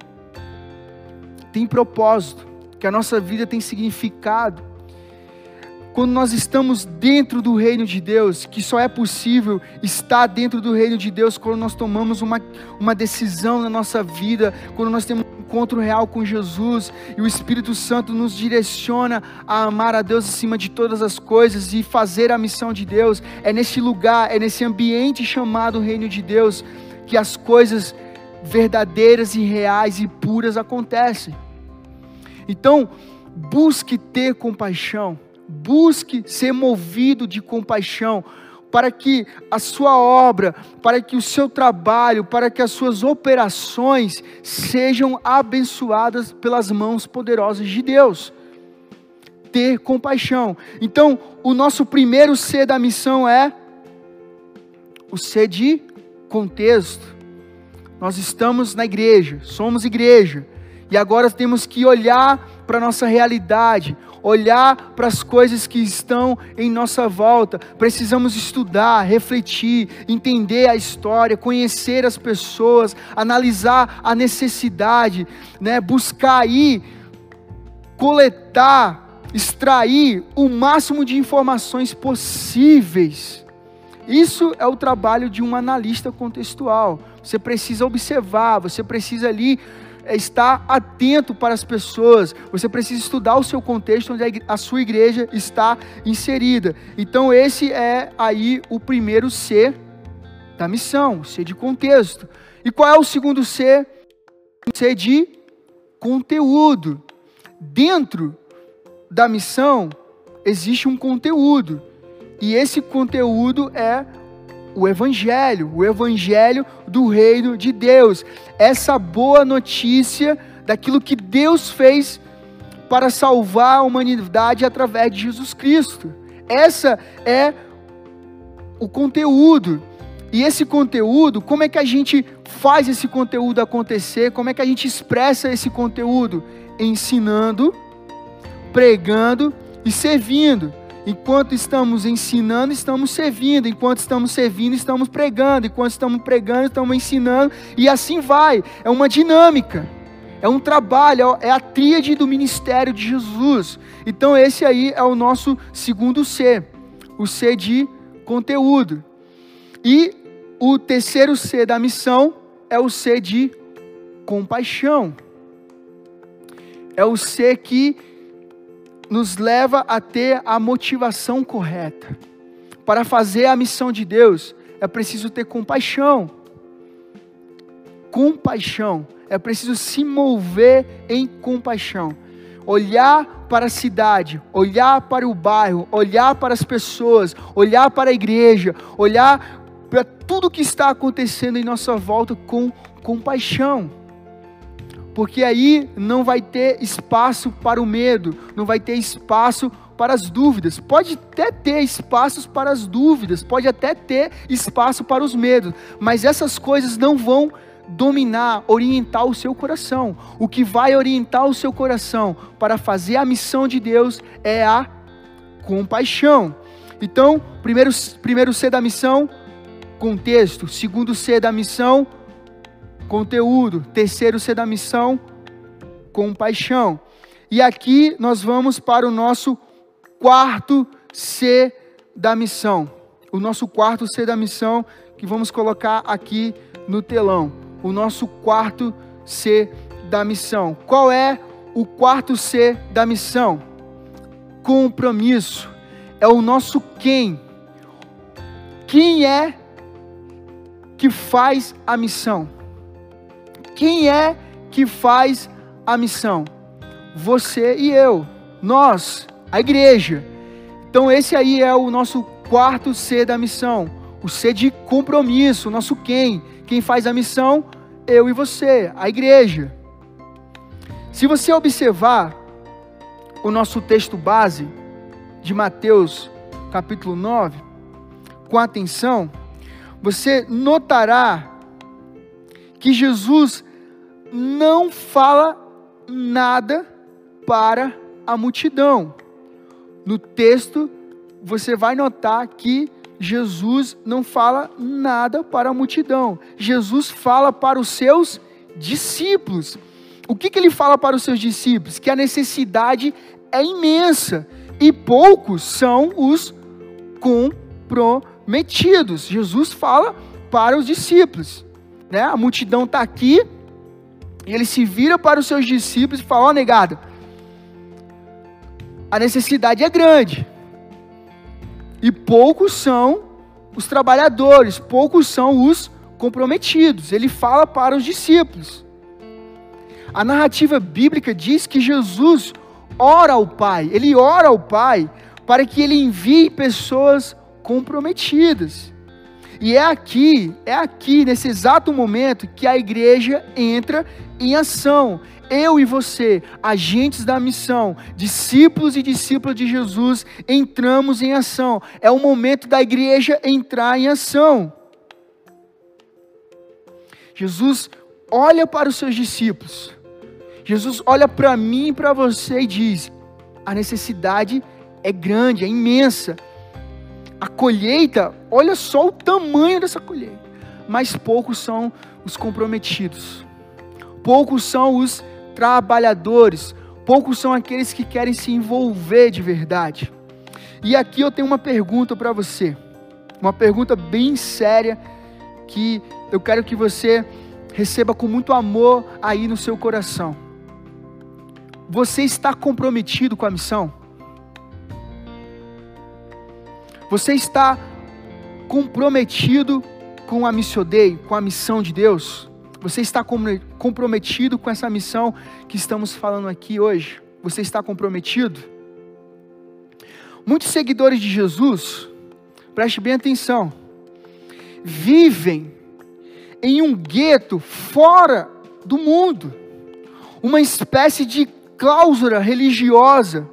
tem propósito, que a nossa vida tem significado, quando nós estamos dentro do reino de Deus, que só é possível estar dentro do reino de Deus quando nós tomamos uma, uma decisão na nossa vida, quando nós temos um encontro real com Jesus e o Espírito Santo nos direciona a amar a Deus acima de todas as coisas e fazer a missão de Deus. É nesse lugar, é nesse ambiente chamado reino de Deus que as coisas verdadeiras e reais e puras acontecem. Então, busque ter compaixão busque ser movido de compaixão, para que a sua obra, para que o seu trabalho, para que as suas operações sejam abençoadas pelas mãos poderosas de Deus. Ter compaixão. Então, o nosso primeiro C da missão é o C de contexto. Nós estamos na igreja, somos igreja, e agora temos que olhar para a nossa realidade, olhar para as coisas que estão em nossa volta. Precisamos estudar, refletir, entender a história, conhecer as pessoas, analisar a necessidade, né? buscar aí, coletar, extrair o máximo de informações possíveis. Isso é o trabalho de um analista contextual. Você precisa observar, você precisa ali estar atento para as pessoas, você precisa estudar o seu contexto onde a sua igreja está inserida. Então, esse é aí o primeiro C da missão, C de contexto. E qual é o segundo C? C de conteúdo. Dentro da missão existe um conteúdo, e esse conteúdo é o Evangelho, o Evangelho do Reino de Deus. Essa boa notícia daquilo que Deus fez para salvar a humanidade através de Jesus Cristo. Essa é o conteúdo. E esse conteúdo, como é que a gente faz esse conteúdo acontecer? Como é que a gente expressa esse conteúdo? Ensinando, pregando e servindo. Enquanto estamos ensinando, estamos servindo. Enquanto estamos servindo, estamos pregando. Enquanto estamos pregando, estamos ensinando. E assim vai. É uma dinâmica. É um trabalho. É a tríade do ministério de Jesus. Então, esse aí é o nosso segundo C. O C de conteúdo. E o terceiro C da missão é o C de compaixão. É o C que nos leva a ter a motivação correta. Para fazer a missão de Deus, é preciso ter compaixão. Compaixão. É preciso se mover em compaixão. Olhar para a cidade, olhar para o bairro, olhar para as pessoas, olhar para a igreja, olhar para tudo que está acontecendo em nossa volta com compaixão porque aí não vai ter espaço para o medo, não vai ter espaço para as dúvidas. Pode até ter espaços para as dúvidas, pode até ter espaço para os medos, mas essas coisas não vão dominar, orientar o seu coração. O que vai orientar o seu coração para fazer a missão de Deus é a compaixão. Então, primeiro, primeiro C da missão, contexto. Segundo C da missão, conteúdo. Terceiro C da missão, compaixão. E aqui nós vamos para o nosso quarto C da missão. o nosso quarto C da missão que vamos colocar aqui no telão. O nosso quarto C da missão. Qual é o quarto C da missão? Compromisso. É o nosso quem. Quem é que faz a missão? Quem é que faz a missão? Você e eu, nós, a igreja. Então, esse aí é o nosso quarto C da missão, o C de compromisso, o nosso quem. Quem faz a missão? Eu e você, a igreja. Se você observar o nosso texto base de Mateus, capítulo 9, com atenção, você notará que Jesus não fala nada para a multidão. No texto você vai notar que Jesus não fala nada para a multidão. Jesus fala para os seus discípulos. O que, que ele fala para os seus discípulos? Que a necessidade é imensa e poucos são os comprometidos. Jesus fala para os discípulos. Né? A multidão está aqui e ele se vira para os seus discípulos e fala: Ó, oh, negado, a necessidade é grande e poucos são os trabalhadores, poucos são os comprometidos. Ele fala para os discípulos. A narrativa bíblica diz que Jesus ora ao Pai, ele ora ao Pai para que ele envie pessoas comprometidas. E é aqui, é aqui, nesse exato momento, que a igreja entra em ação eu e você, agentes da missão, discípulos e discípulas de Jesus, entramos em ação. É o momento da igreja entrar em ação. Jesus olha para os seus discípulos. Jesus olha para mim e para você e diz: a necessidade é grande, é imensa. A colheita, olha só o tamanho dessa colheita, mas poucos são os comprometidos, poucos são os trabalhadores, poucos são aqueles que querem se envolver de verdade. E aqui eu tenho uma pergunta para você, uma pergunta bem séria que eu quero que você receba com muito amor aí no seu coração. Você está comprometido com a missão? Você está comprometido com a missão dei, com a missão de Deus? Você está comprometido com essa missão que estamos falando aqui hoje? Você está comprometido? Muitos seguidores de Jesus, preste bem atenção, vivem em um gueto fora do mundo, uma espécie de cláusula religiosa,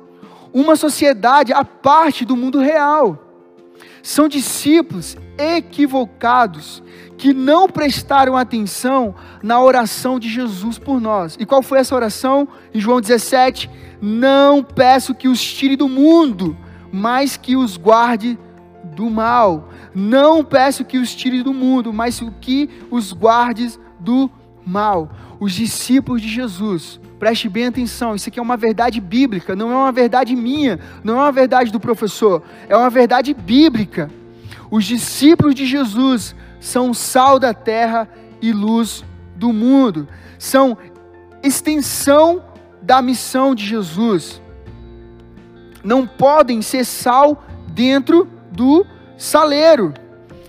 uma sociedade à parte do mundo real. São discípulos equivocados que não prestaram atenção na oração de Jesus por nós. E qual foi essa oração? Em João 17: Não peço que os tire do mundo, mas que os guarde do mal. Não peço que os tire do mundo, mas que os guardes do mal. Os discípulos de Jesus, preste bem atenção, isso aqui é uma verdade bíblica, não é uma verdade minha, não é uma verdade do professor, é uma verdade bíblica. Os discípulos de Jesus são sal da terra e luz do mundo, são extensão da missão de Jesus. Não podem ser sal dentro do saleiro.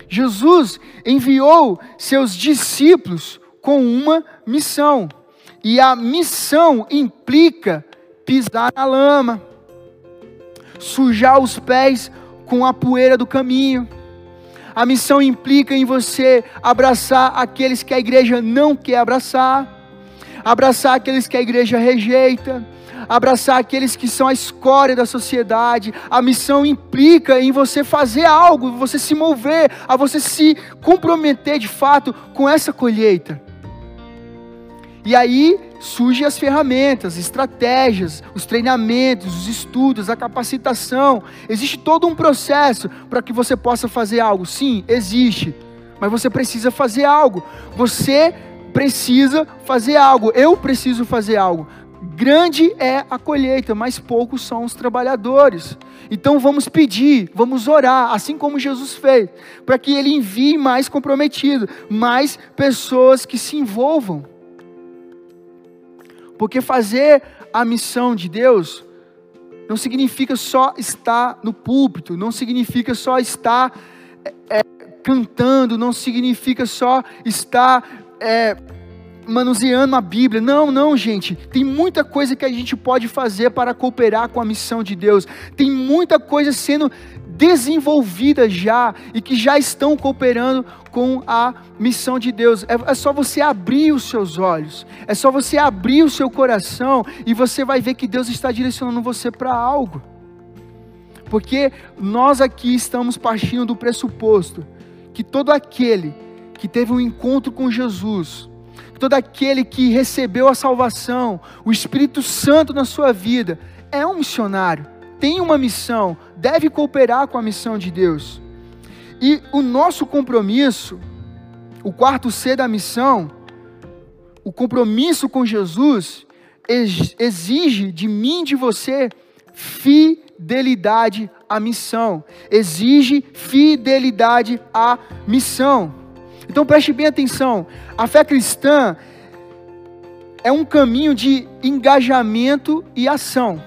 Jesus enviou seus discípulos com uma missão, e a missão implica pisar na lama, sujar os pés com a poeira do caminho a missão implica em você abraçar aqueles que a igreja não quer abraçar, abraçar aqueles que a igreja rejeita, abraçar aqueles que são a escória da sociedade. A missão implica em você fazer algo, você se mover, a você se comprometer de fato com essa colheita. E aí surgem as ferramentas, estratégias, os treinamentos, os estudos, a capacitação. Existe todo um processo para que você possa fazer algo. Sim, existe. Mas você precisa fazer algo. Você precisa fazer algo. Eu preciso fazer algo. Grande é a colheita, mas poucos são os trabalhadores. Então vamos pedir, vamos orar, assim como Jesus fez, para que Ele envie mais comprometido, mais pessoas que se envolvam. Porque fazer a missão de Deus não significa só estar no púlpito, não significa só estar é, é cantando, não significa só estar é, manuseando a Bíblia. Não, não, gente. Tem muita coisa que a gente pode fazer para cooperar com a missão de Deus. Tem muita coisa sendo desenvolvida já e que já estão cooperando com a missão de Deus. É, é, só você abrir os seus olhos, é só você abrir o seu coração e você vai ver que Deus está direcionando você para algo. Porque nós aqui estamos partindo do pressuposto que todo aquele que teve um encontro com Jesus, todo aquele que recebeu a salvação, o Espírito Santo na sua vida, é um missionário, tem uma missão, deve cooperar com a missão de Deus. E o nosso compromisso, o quarto C da missão, o compromisso com Jesus, exige de mim de você fidelidade à missão, exige fidelidade à missão. Então preste bem atenção: a fé cristã é um caminho de engajamento e ação.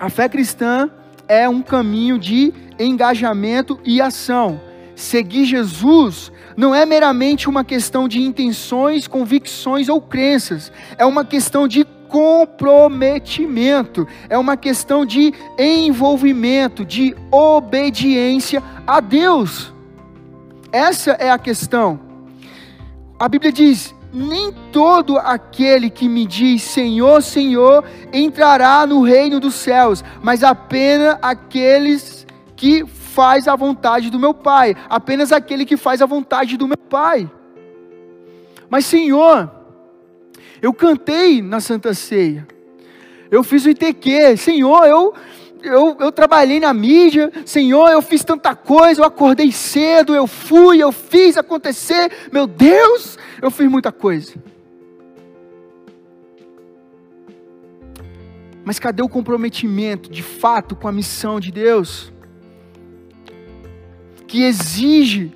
A fé cristã é um caminho de engajamento e ação. Seguir Jesus não é meramente uma questão de intenções, convicções ou crenças, é uma questão de comprometimento, é uma questão de envolvimento, de obediência a Deus. Essa é a questão. A Bíblia diz: nem todo aquele que me diz Senhor, Senhor entrará no reino dos céus, mas apenas aqueles que faz a vontade do meu Pai, apenas aquele que faz a vontade do meu Pai. Mas Senhor, eu cantei na Santa Ceia, eu fiz o ITQ, Senhor, eu eu, eu trabalhei na mídia, Senhor, eu fiz tanta coisa, eu acordei cedo, eu fui, eu fiz acontecer, meu Deus, eu fiz muita coisa. Mas cadê o comprometimento de fato com a missão de Deus? Que exige,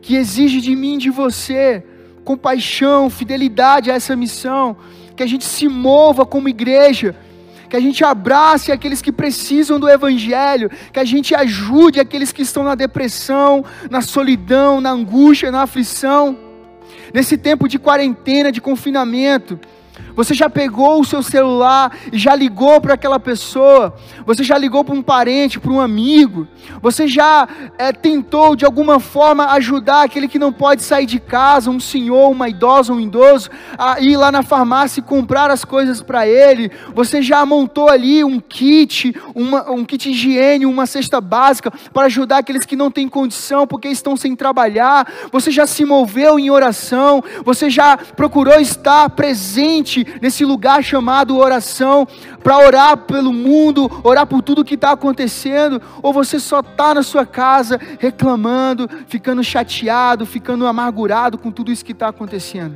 que exige de mim, de você, compaixão, fidelidade a essa missão, que a gente se mova como igreja que a gente abrace aqueles que precisam do Evangelho, que a gente ajude aqueles que estão na depressão, na solidão, na angústia, na aflição. Nesse tempo de quarentena, de confinamento, você já pegou o seu celular e já ligou para aquela pessoa? Você já ligou para um parente, para um amigo? Você já é, tentou de alguma forma ajudar aquele que não pode sair de casa, um senhor, uma idosa, um idoso, a ir lá na farmácia e comprar as coisas para ele? Você já montou ali um kit, uma, um kit higiene, uma cesta básica para ajudar aqueles que não têm condição porque estão sem trabalhar? Você já se moveu em oração? Você já procurou estar presente nesse lugar chamado oração, para orar pelo mundo, orar por tudo que está acontecendo, ou você só está na sua casa reclamando, ficando chateado, ficando amargurado com tudo isso que está acontecendo.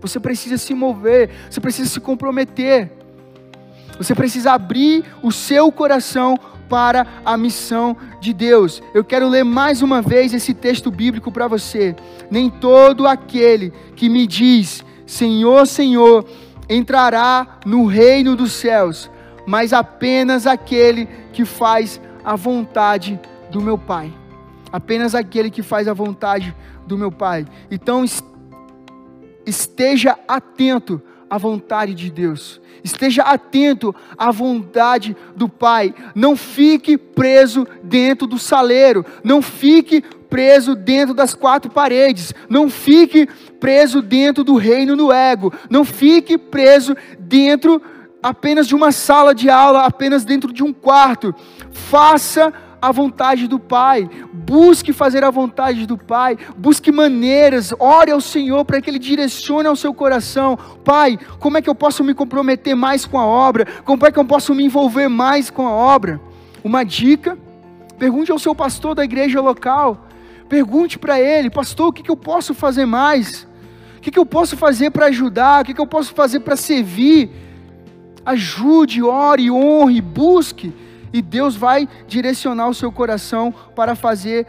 Você precisa se mover, você precisa se comprometer, você precisa abrir o seu coração para a missão de Deus. Eu quero ler mais uma vez esse texto bíblico para você. Nem todo aquele que me diz Senhor, Senhor, entrará no reino dos céus, mas apenas aquele que faz a vontade do meu Pai. Apenas aquele que faz a vontade do meu Pai. Então, esteja atento à vontade de Deus. Esteja atento à vontade do Pai. Não fique preso dentro do saleiro. Não fique preso dentro das quatro paredes. Não fique preso dentro do reino do ego. Não fique preso dentro apenas de uma sala de aula, apenas dentro de um quarto. Faça a vontade do Pai, busque fazer a vontade do Pai, busque maneiras, ore ao Senhor para que Ele direcione ao seu coração. Pai, como é que eu posso me comprometer mais com a obra? Como é que eu posso me envolver mais com a obra? Uma dica: pergunte ao seu pastor da igreja local, pergunte para ele, pastor, o que, que eu posso fazer mais? Que, que eu posso fazer para ajudar? O que, que eu posso fazer para servir? Ajude, ore, honre, busque, e Deus vai direcionar o seu coração para fazer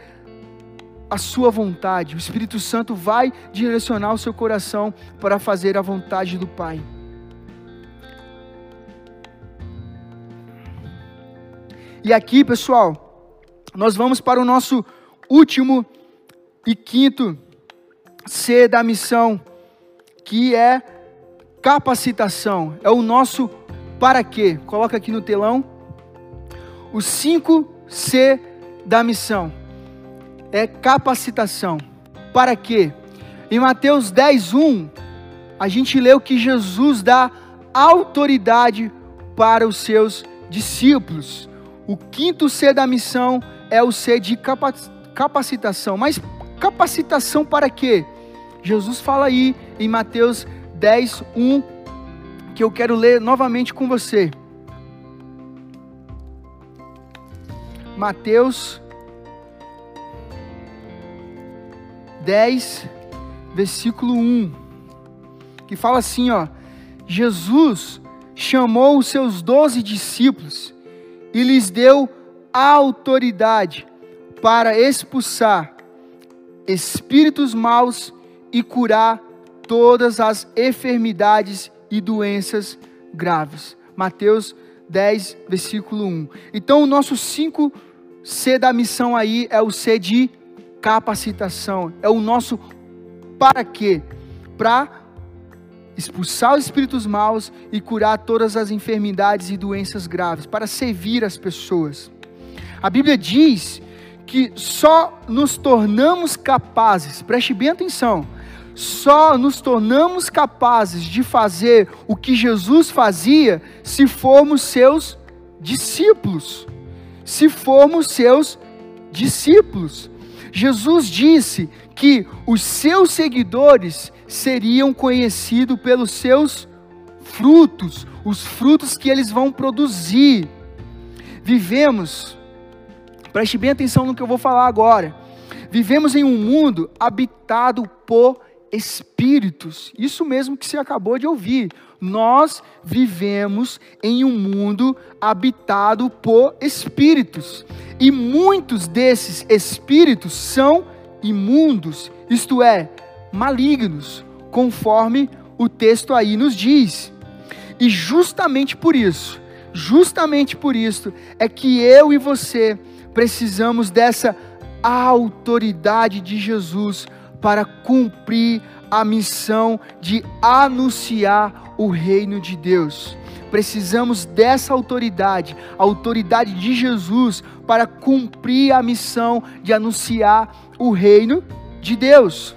a sua vontade. O Espírito Santo vai direcionar o seu coração para fazer a vontade do Pai. E aqui, pessoal, nós vamos para o nosso último e quinto C da missão, que é capacitação. É o nosso para quê? Coloca aqui no telão. O 5C da missão é capacitação. Para quê? Em Mateus 10, 1, a gente leu que Jesus dá autoridade para os seus discípulos. O quinto C da missão é o C de capacitação. Mas capacitação para quê? Jesus fala aí em Mateus 10, 1, que eu quero ler novamente com você. Mateus 10, versículo 1, que fala assim, ó: Jesus chamou os seus doze discípulos e lhes deu autoridade para expulsar espíritos maus e curar todas as enfermidades e doenças graves. Mateus 10, versículo 1. Então, o nosso 5C da missão aí é o C de capacitação, é o nosso para quê? Para expulsar os espíritos maus e curar todas as enfermidades e doenças graves, para servir as pessoas. A Bíblia diz que só nos tornamos capazes, preste bem atenção, só nos tornamos capazes de fazer o que Jesus fazia se formos seus discípulos. Se formos seus discípulos. Jesus disse que os seus seguidores seriam conhecidos pelos seus frutos, os frutos que eles vão produzir. Vivemos, preste bem atenção no que eu vou falar agora. Vivemos em um mundo habitado por espíritos. Isso mesmo que você acabou de ouvir. Nós vivemos em um mundo habitado por espíritos. E muitos desses espíritos são imundos, isto é, malignos, conforme o texto aí nos diz. E justamente por isso, justamente por isso, é que eu e você precisamos dessa autoridade de Jesus para cumprir a missão de anunciar o reino de Deus. Precisamos dessa autoridade, a autoridade de Jesus, para cumprir a missão de anunciar o reino de Deus.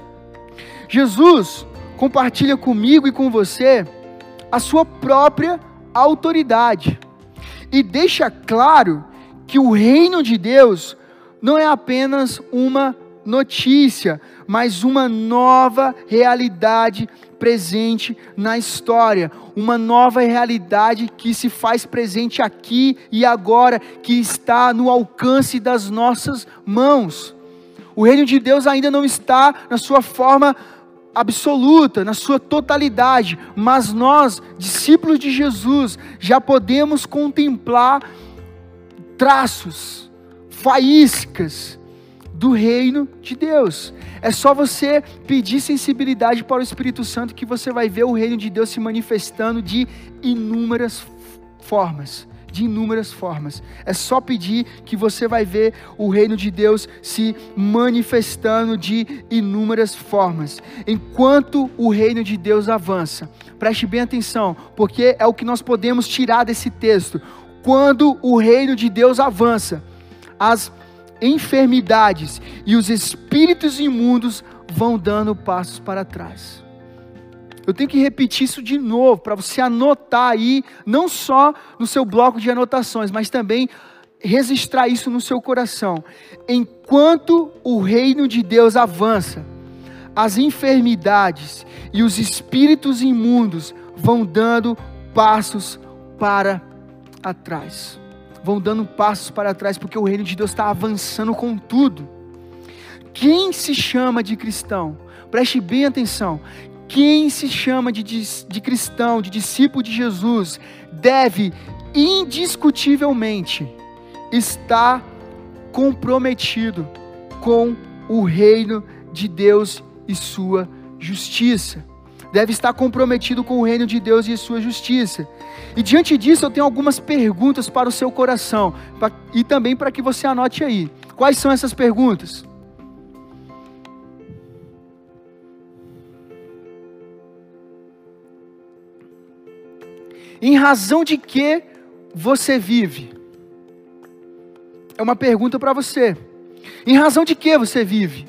Jesus compartilha comigo e com você a sua própria autoridade e deixa claro que o reino de Deus não é apenas uma notícia, mas uma nova realidade presente na história, uma nova realidade que se faz presente aqui e agora, que está no alcance das nossas mãos. O reino de Deus ainda não está na sua forma absoluta, na sua totalidade, mas nós, discípulos de Jesus, já podemos contemplar traços, faíscas do reino de Deus. É só você pedir sensibilidade para o Espírito Santo que você vai ver o reino de Deus se manifestando de inúmeras formas. De inúmeras formas. É só pedir que você vai ver o reino de Deus se manifestando de inúmeras formas. Enquanto o reino de Deus avança, preste bem atenção, porque é o que nós podemos tirar desse texto. Quando o reino de Deus avança, as enfermidades e os espíritos imundos vão dando passos para trás. Eu tenho que repetir isso de novo para você anotar aí, não só no seu bloco de anotações, mas também registrar isso no seu coração. Enquanto o reino de Deus avança, as enfermidades e os espíritos imundos vão dando passos para atrás vão dando passos para trás, porque o reino de Deus está avançando com tudo. Quem se chama de cristão? Preste bem atenção. quem se chama de, de, cristão, de discípulo de Jesus, deve indiscutivelmente estar comprometido com o reino de Deus e sua justiça. Deve estar comprometido com o reino de Deus e sua justiça. E diante disso, eu tenho algumas perguntas para o seu coração pra, e também para que você anote aí. Quais são essas perguntas? Em razão de que você vive? É uma pergunta para você. Em razão de que você vive?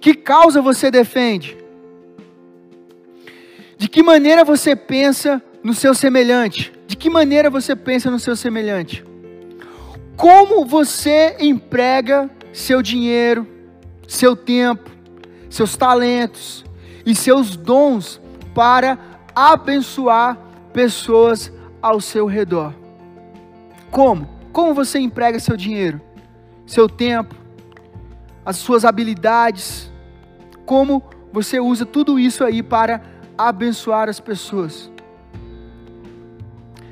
Que causa você defende? De que maneira você pensa no seu semelhante? De que maneira você pensa no seu semelhante? Como você emprega seu dinheiro, seu tempo, seus talentos e seus dons para abençoar pessoas ao seu redor? Como? Como você emprega seu dinheiro, seu tempo, as suas habilidades? Como você usa tudo isso aí para abençoar as pessoas?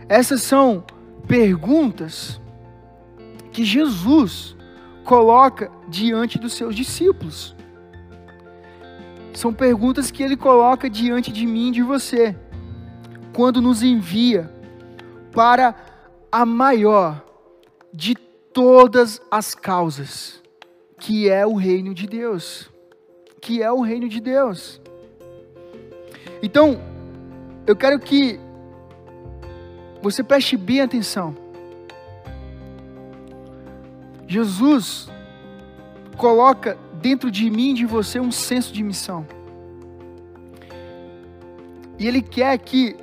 Essas são perguntas que Jesus coloca diante dos seus discípulos. São perguntas que ele coloca diante de mim e de você, quando nos envia para a maior de todas as causas, que é o reino de Deus. Que é o reino de Deus. Então, eu quero que você preste bem atenção. Jesus coloca dentro de mim e de você um senso de missão. E Ele quer que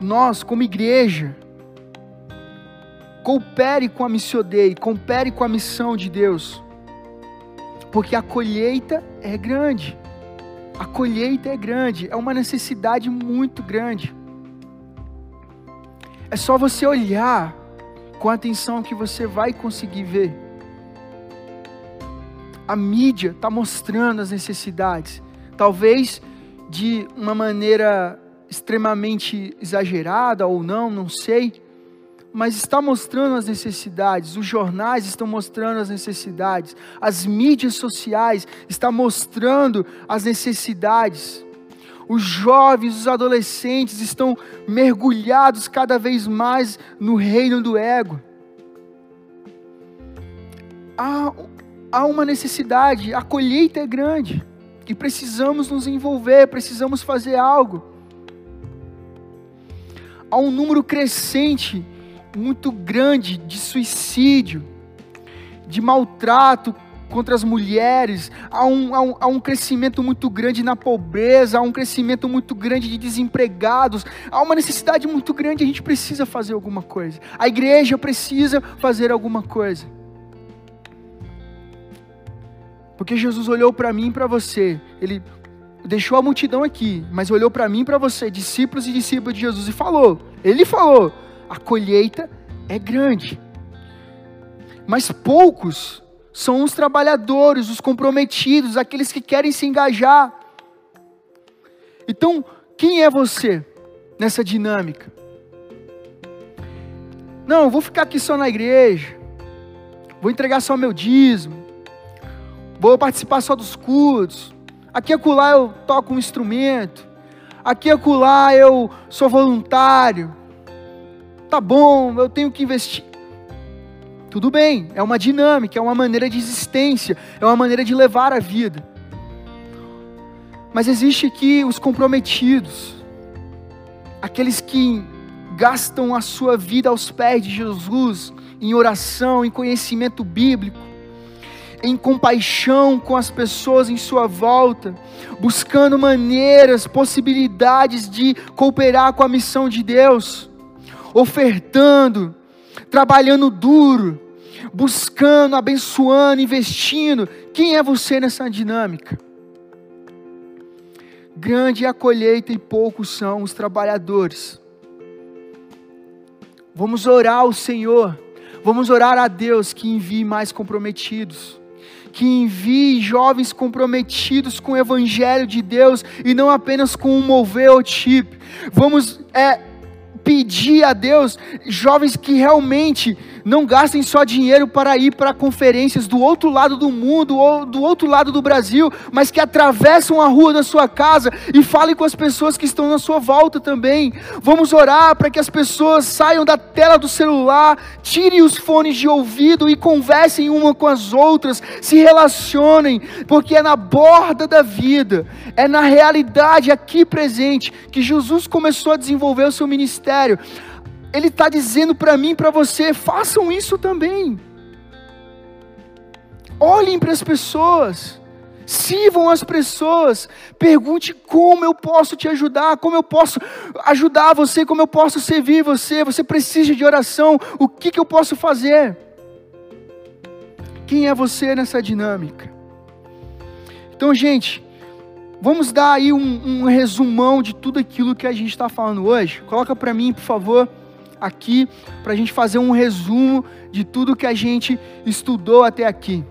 nós, como igreja, coopere com a missão dele, coopere com a missão de Deus. Porque a colheita é grande. A colheita é grande, é uma necessidade muito grande. É só você olhar com atenção que você vai conseguir ver. A mídia está mostrando as necessidades, talvez de uma maneira extremamente exagerada ou não, não sei, mas está mostrando as necessidades, os jornais estão mostrando as necessidades, as mídias sociais estão mostrando as necessidades os jovens, os adolescentes estão mergulhados cada vez mais no reino do ego. Há, há uma necessidade, a colheita é grande, e precisamos nos envolver, precisamos fazer algo. Há um número crescente, muito grande, de suicídio, de maltrato contra as mulheres, há um, há, um, há um crescimento muito grande na pobreza, há um crescimento muito grande de desempregados, há uma necessidade muito grande, a gente precisa fazer alguma coisa. A igreja precisa fazer alguma coisa. Porque Jesus olhou para mim e para você, ele deixou a multidão aqui, mas olhou para mim e para você, discípulos e discípulos de Jesus, e falou: Ele falou, a colheita é grande, mas poucos são os trabalhadores, os comprometidos, aqueles que querem se engajar. Então, quem é você nessa dinâmica? Não, vou ficar aqui só na igreja, vou entregar só meu dízimo, vou participar só dos cultos, aqui e acolá eu toco um instrumento, aqui e acolá eu sou voluntário, tá bom, eu tenho que investir. Tudo bem, é uma dinâmica, é uma maneira de existência, é uma maneira de levar a vida. Mas existe aqui os comprometidos, aqueles que gastam a sua vida aos pés de Jesus, em oração, em conhecimento bíblico, em compaixão com as pessoas em sua volta, buscando maneiras, possibilidades de cooperar com a missão de Deus, ofertando, trabalhando duro, buscando, abençoando, investindo. Quem é você nessa dinâmica? Grande é a colheita e poucos são os trabalhadores. Vamos orar ao Senhor, vamos orar a Deus que envie mais comprometidos, que envie jovens comprometidos com o Evangelho de Deus e não apenas com um mover ou chip. Vamos é, pedir a Deus jovens que realmente não gastem só dinheiro para ir para conferências do outro lado do mundo ou do outro lado do Brasil, mas que atravessam a rua da sua casa e falem com as pessoas que estão na sua volta também. Vamos orar para que as pessoas saiam da tela do celular, tirem os fones de ouvido e conversem uma com as outras, se relacionem, porque é na borda da vida, é na realidade aqui presente que Jesus começou a desenvolver o seu ministério. Ele está dizendo para mim para você: façam isso também. Olhem para as pessoas, sirvam as pessoas, pergunte como eu posso te ajudar, como eu posso ajudar você, como eu posso servir você. Você precisa de oração, o que, que eu posso fazer? Quem é você nessa dinâmica? Então, gente, vamos dar aí um, um resumão de tudo aquilo que a gente está falando hoje. Coloca para mim, por favor aqui para a gente fazer um resumo de tudo que a gente estudou até aqui.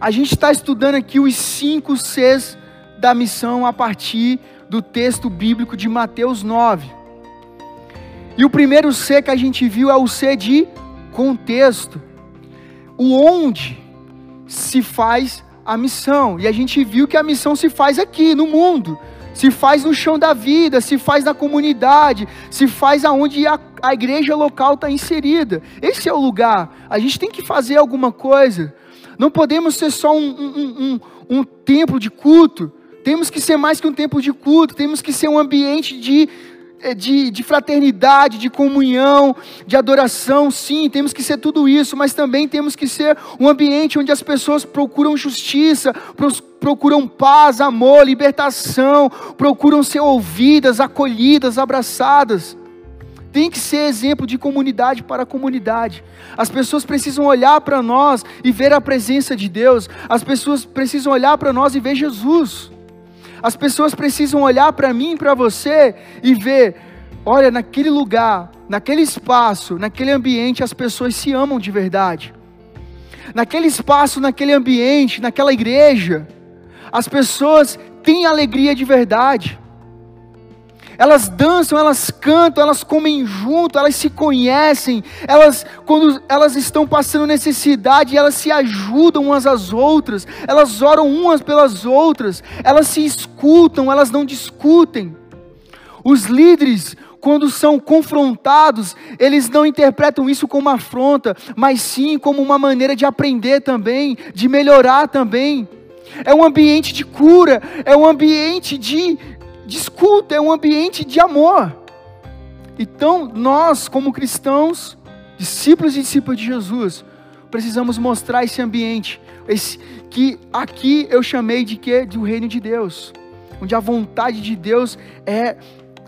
A gente está estudando aqui os cinco Cs da missão a partir do texto bíblico de Mateus 9. E o primeiro C que a gente viu é o C de contexto. O onde se faz a missão. E a gente viu que a missão se faz aqui, no mundo se faz no chão da vida, se faz na comunidade, se faz aonde a, a igreja local está inserida. Esse é o lugar. A gente tem que fazer alguma coisa. Não podemos ser só um, um, um, um templo de culto. Temos que ser mais que um templo de culto. Temos que ser um ambiente de de, de, fraternidade, de comunhão, de adoração, sim, temos que ser tudo isso, mas também temos que ser um ambiente onde as pessoas procuram justiça, procuram paz, amor, libertação, procuram ser ouvidas, acolhidas, abraçadas. Tem que ser exemplo de comunidade para comunidade. As pessoas precisam olhar para nós e ver a presença de Deus. As pessoas precisam olhar para nós e ver Jesus. As pessoas precisam olhar para mim para você e ver: olha, naquele lugar, naquele espaço, naquele ambiente, as pessoas se amam de verdade. Naquele espaço, naquele ambiente, naquela igreja, as pessoas têm alegria de verdade elas dançam, elas cantam, elas comem junto, elas se conhecem, elas, quando elas estão passando necessidade, elas se ajudam umas às outras, elas oram umas pelas outras, elas se escutam, elas não discutem. Os líderes, quando são confrontados, eles não interpretam isso como afronta, mas sim como uma maneira de aprender também, de melhorar também. É um ambiente de cura, é um ambiente de, Discuta, é um ambiente de amor. Então, nós, como cristãos, discípulos e discípulos de Jesus, precisamos mostrar esse ambiente, esse, que aqui eu chamei de que do reino de Deus, onde a vontade de Deus é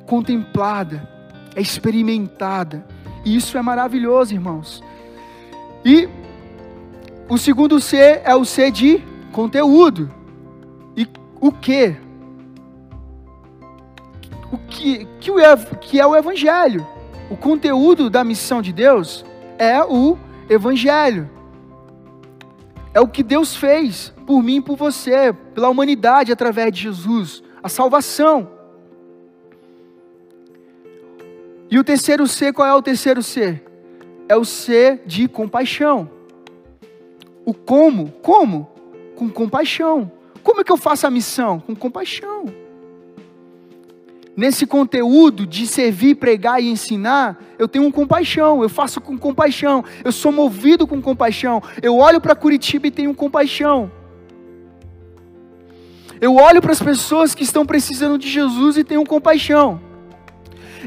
contemplada, é experimentada. E isso é maravilhoso, irmãos. E o segundo C é o C de conteúdo. E o que? O que, que, o, que é o Evangelho. O conteúdo da missão de Deus é o Evangelho. É o que Deus fez por mim por você, pela humanidade através de Jesus, a salvação. E o terceiro C, qual é o terceiro C? É o C de compaixão. O como? Como? Com compaixão. Como é que eu faço a missão? Com compaixão nesse conteúdo de servir, pregar e ensinar, eu tenho um compaixão, eu faço com compaixão, eu sou movido com compaixão. Eu olho para Curitiba e tenho compaixão. Eu olho para as pessoas que estão precisando de Jesus e tenho compaixão.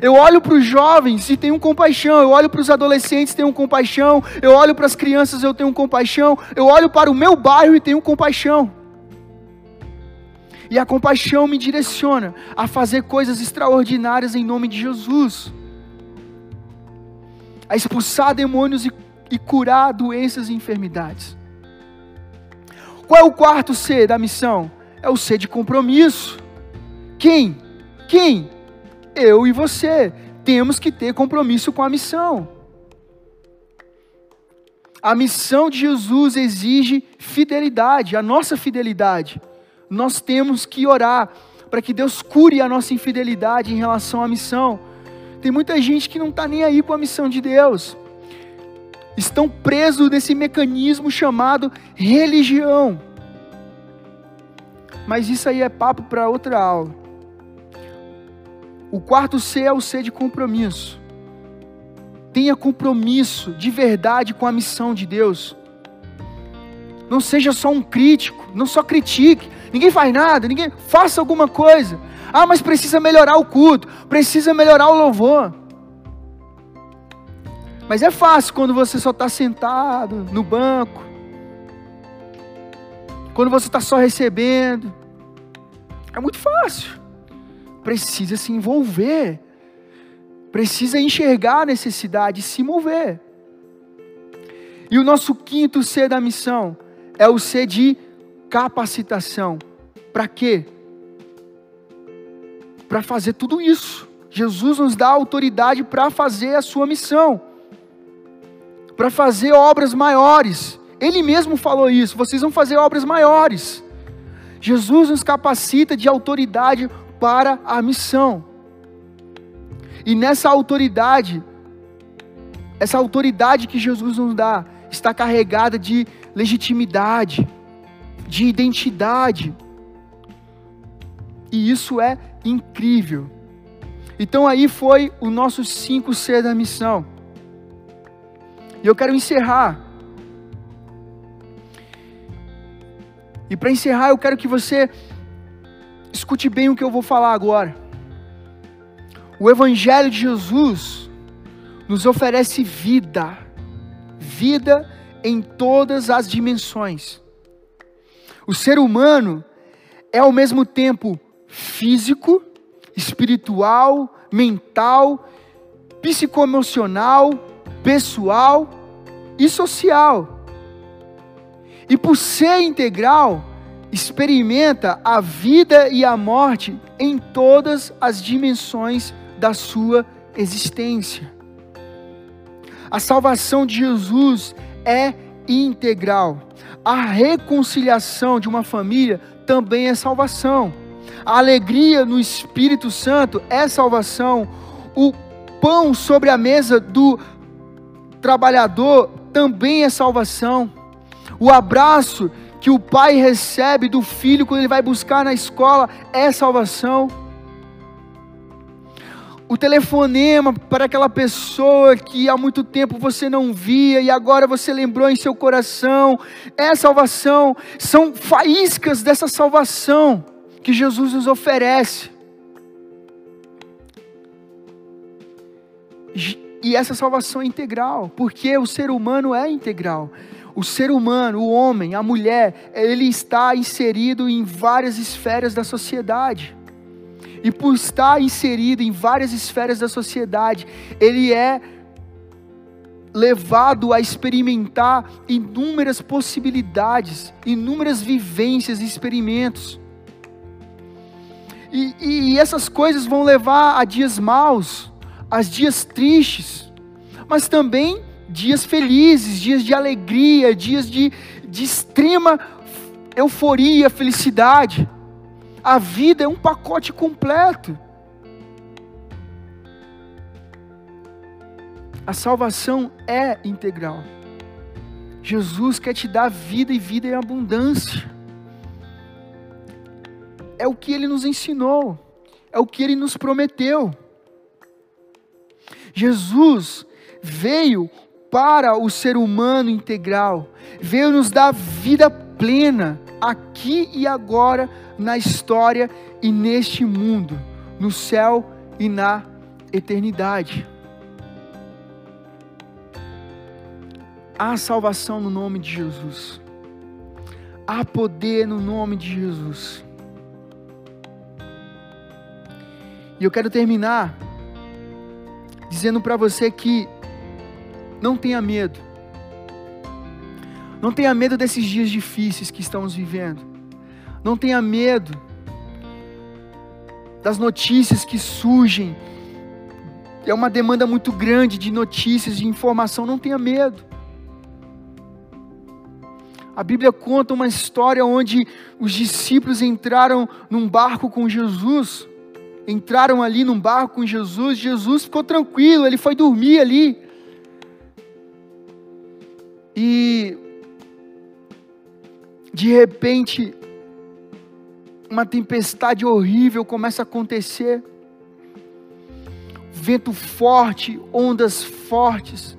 Eu olho para os jovens e tenho compaixão. Eu olho para os adolescentes e tenho compaixão. Eu olho para as crianças e eu tenho compaixão. Eu olho para o meu bairro e tenho compaixão. E a compaixão me direciona a fazer coisas extraordinárias em nome de Jesus. A expulsar demônios e, e curar doenças e enfermidades. Qual é o quarto C da missão? É o C de compromisso. Quem? Quem? Eu e você. Temos que ter compromisso com a missão. A missão de Jesus exige fidelidade, a nossa fidelidade. Nós temos que orar para que Deus cure a nossa infidelidade em relação à missão. Tem muita gente que não está nem aí com a missão de Deus. Estão presos nesse mecanismo chamado religião. Mas isso aí é papo para outra aula. O quarto C é o C de compromisso. Tenha compromisso de verdade com a missão de Deus. Não seja só um crítico, não só critique. Ninguém faz nada, ninguém faça alguma coisa. Ah, mas precisa melhorar o culto, precisa melhorar o louvor. Mas é fácil quando você só está sentado no banco, quando você está só recebendo. É muito fácil. Precisa se envolver, precisa enxergar a necessidade e se mover. E o nosso quinto C da missão é o C de capacitação. Para quê? Para fazer tudo isso. Jesus nos dá autoridade para fazer a sua missão, para fazer obras maiores. Ele mesmo falou isso: vocês vão fazer obras maiores. Jesus nos capacita de autoridade para a missão. E nessa autoridade, essa autoridade que Jesus nos dá, está carregada de legitimidade, de identidade. E isso é incrível. Então aí foi o nosso 5C da missão. E eu quero encerrar. E para encerrar, eu quero que você escute bem o que eu vou falar agora. O Evangelho de Jesus nos oferece vida, vida em todas as dimensões. O ser humano é ao mesmo tempo físico, espiritual, mental, psicoemocional, pessoal e social. E por ser integral, experimenta a vida e a morte em todas as dimensões da sua existência. A salvação de Jesus é integral. A reconciliação de uma família também é salvação. A alegria no Espírito Santo é salvação. O pão sobre a mesa do trabalhador também é salvação. O abraço que o pai recebe do filho quando ele vai buscar na escola é salvação o telefonema para aquela pessoa que há muito tempo você não via e agora você lembrou em seu coração, é salvação, são faíscas dessa salvação que Jesus nos oferece. E essa salvação é integral, porque o ser humano é integral. O ser humano, o homem, a mulher, ele está inserido em várias esferas da sociedade e por estar inserido em várias esferas da sociedade, ele é levado a experimentar inúmeras possibilidades, inúmeras vivências e experimentos. E, e, essas coisas vão levar a dias maus, a dias tristes, mas também dias felizes, dias de alegria, dias de, de extrema euforia, felicidade. A vida é um pacote completo. A salvação é integral. Jesus quer te dar vida e vida em abundância. É o que ele nos ensinou, é o que ele nos prometeu. Jesus veio para o ser humano integral, veio nos dar vida plena, aqui e agora, na história e neste mundo, no céu e na eternidade. Há salvação no nome de Jesus. Há poder no nome de Jesus. E eu quero terminar dizendo para você que não tenha medo. Não tenha medo desses dias difíceis que estamos vivendo. Não tenha medo das notícias que surgem. É uma demanda muito grande de notícias, de informação. Não tenha medo. A Bíblia conta uma história onde os discípulos entraram num barco com Jesus, entraram ali num barco com Jesus, Jesus ficou tranquilo, ele foi dormir ali. E de repente uma tempestade horrível começa a acontecer. Vento forte, ondas fortes.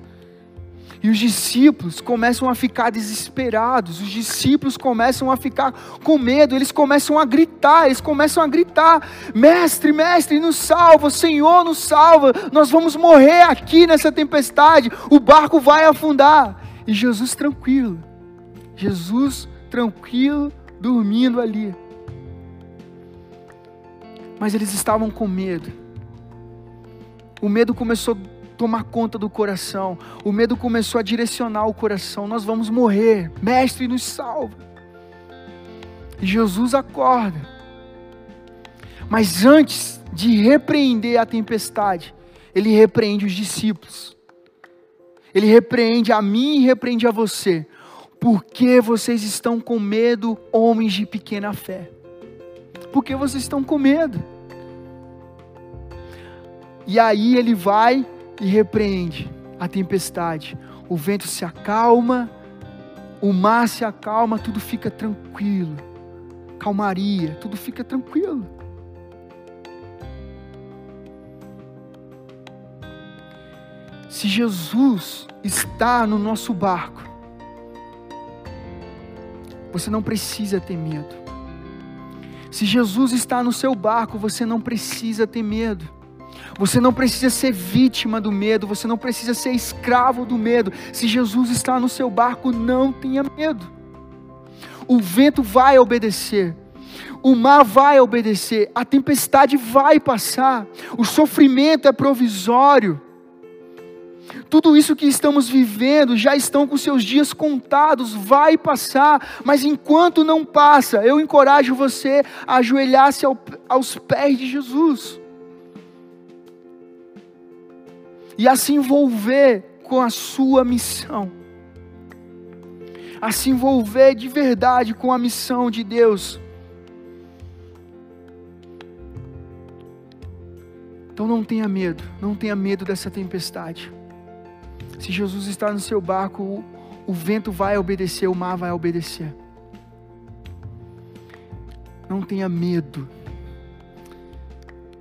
E os discípulos começam a ficar desesperados, os discípulos começam a ficar com medo, eles começam a gritar, eles começam a gritar: Mestre, mestre, nos salva, Senhor, nos salva, nós vamos morrer aqui nessa tempestade, o barco vai afundar. E Jesus tranquilo, Jesus tranquilo, dormindo ali. Mas eles estavam com medo. O medo começou tomar conta do coração. O medo começou a direcionar o coração. Nós vamos morrer. Mestre, nos salva. E Jesus acorda. Mas antes de repreender a tempestade, ele repreende os discípulos. Ele repreende a mim e repreende a você. Por que vocês estão com medo, homens de pequena fé? Por que vocês estão com medo? E aí ele vai e repreende a tempestade. O vento se acalma, o mar se acalma, tudo fica tranquilo. Calmaria, tudo fica tranquilo. Se Jesus está no nosso barco, você não precisa ter medo. Se Jesus está no seu barco, você não precisa ter medo. Você não precisa ser vítima do medo, você não precisa ser escravo do medo. Se Jesus está no seu barco, não tenha medo. O vento vai obedecer, o mar vai obedecer, a tempestade vai passar, o sofrimento é provisório. Tudo isso que estamos vivendo já estão com seus dias contados, vai passar, mas enquanto não passa, eu encorajo você a ajoelhar-se ao, aos pés de Jesus. E a se envolver com a sua missão, a se envolver de verdade com a missão de Deus. Então não tenha medo, não tenha medo dessa tempestade. Se Jesus está no seu barco, o, o vento vai obedecer, o mar vai obedecer. Não tenha medo.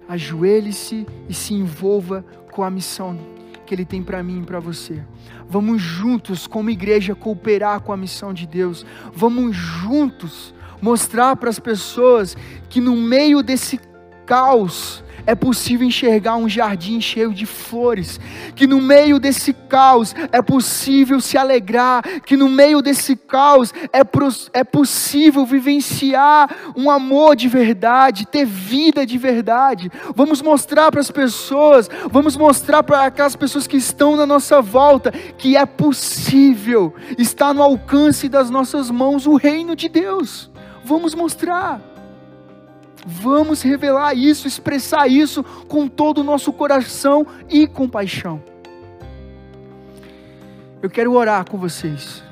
Ajoelhe-se e se envolva com a missão que Ele tem para mim e para você. Vamos juntos, como igreja, cooperar com a missão de Deus. Vamos juntos mostrar para as pessoas que no meio desse caos, é possível enxergar um jardim cheio de flores, que no meio desse caos é possível se alegrar, que no meio desse caos é, é possível vivenciar um amor de verdade, ter vida de verdade. Vamos mostrar para as pessoas, vamos mostrar para aquelas pessoas que estão na nossa volta que é possível, está no alcance das nossas mãos o reino de Deus. Vamos mostrar. Vamos revelar isso, expressar isso com todo o nosso coração e compaixão. Eu quero orar com vocês.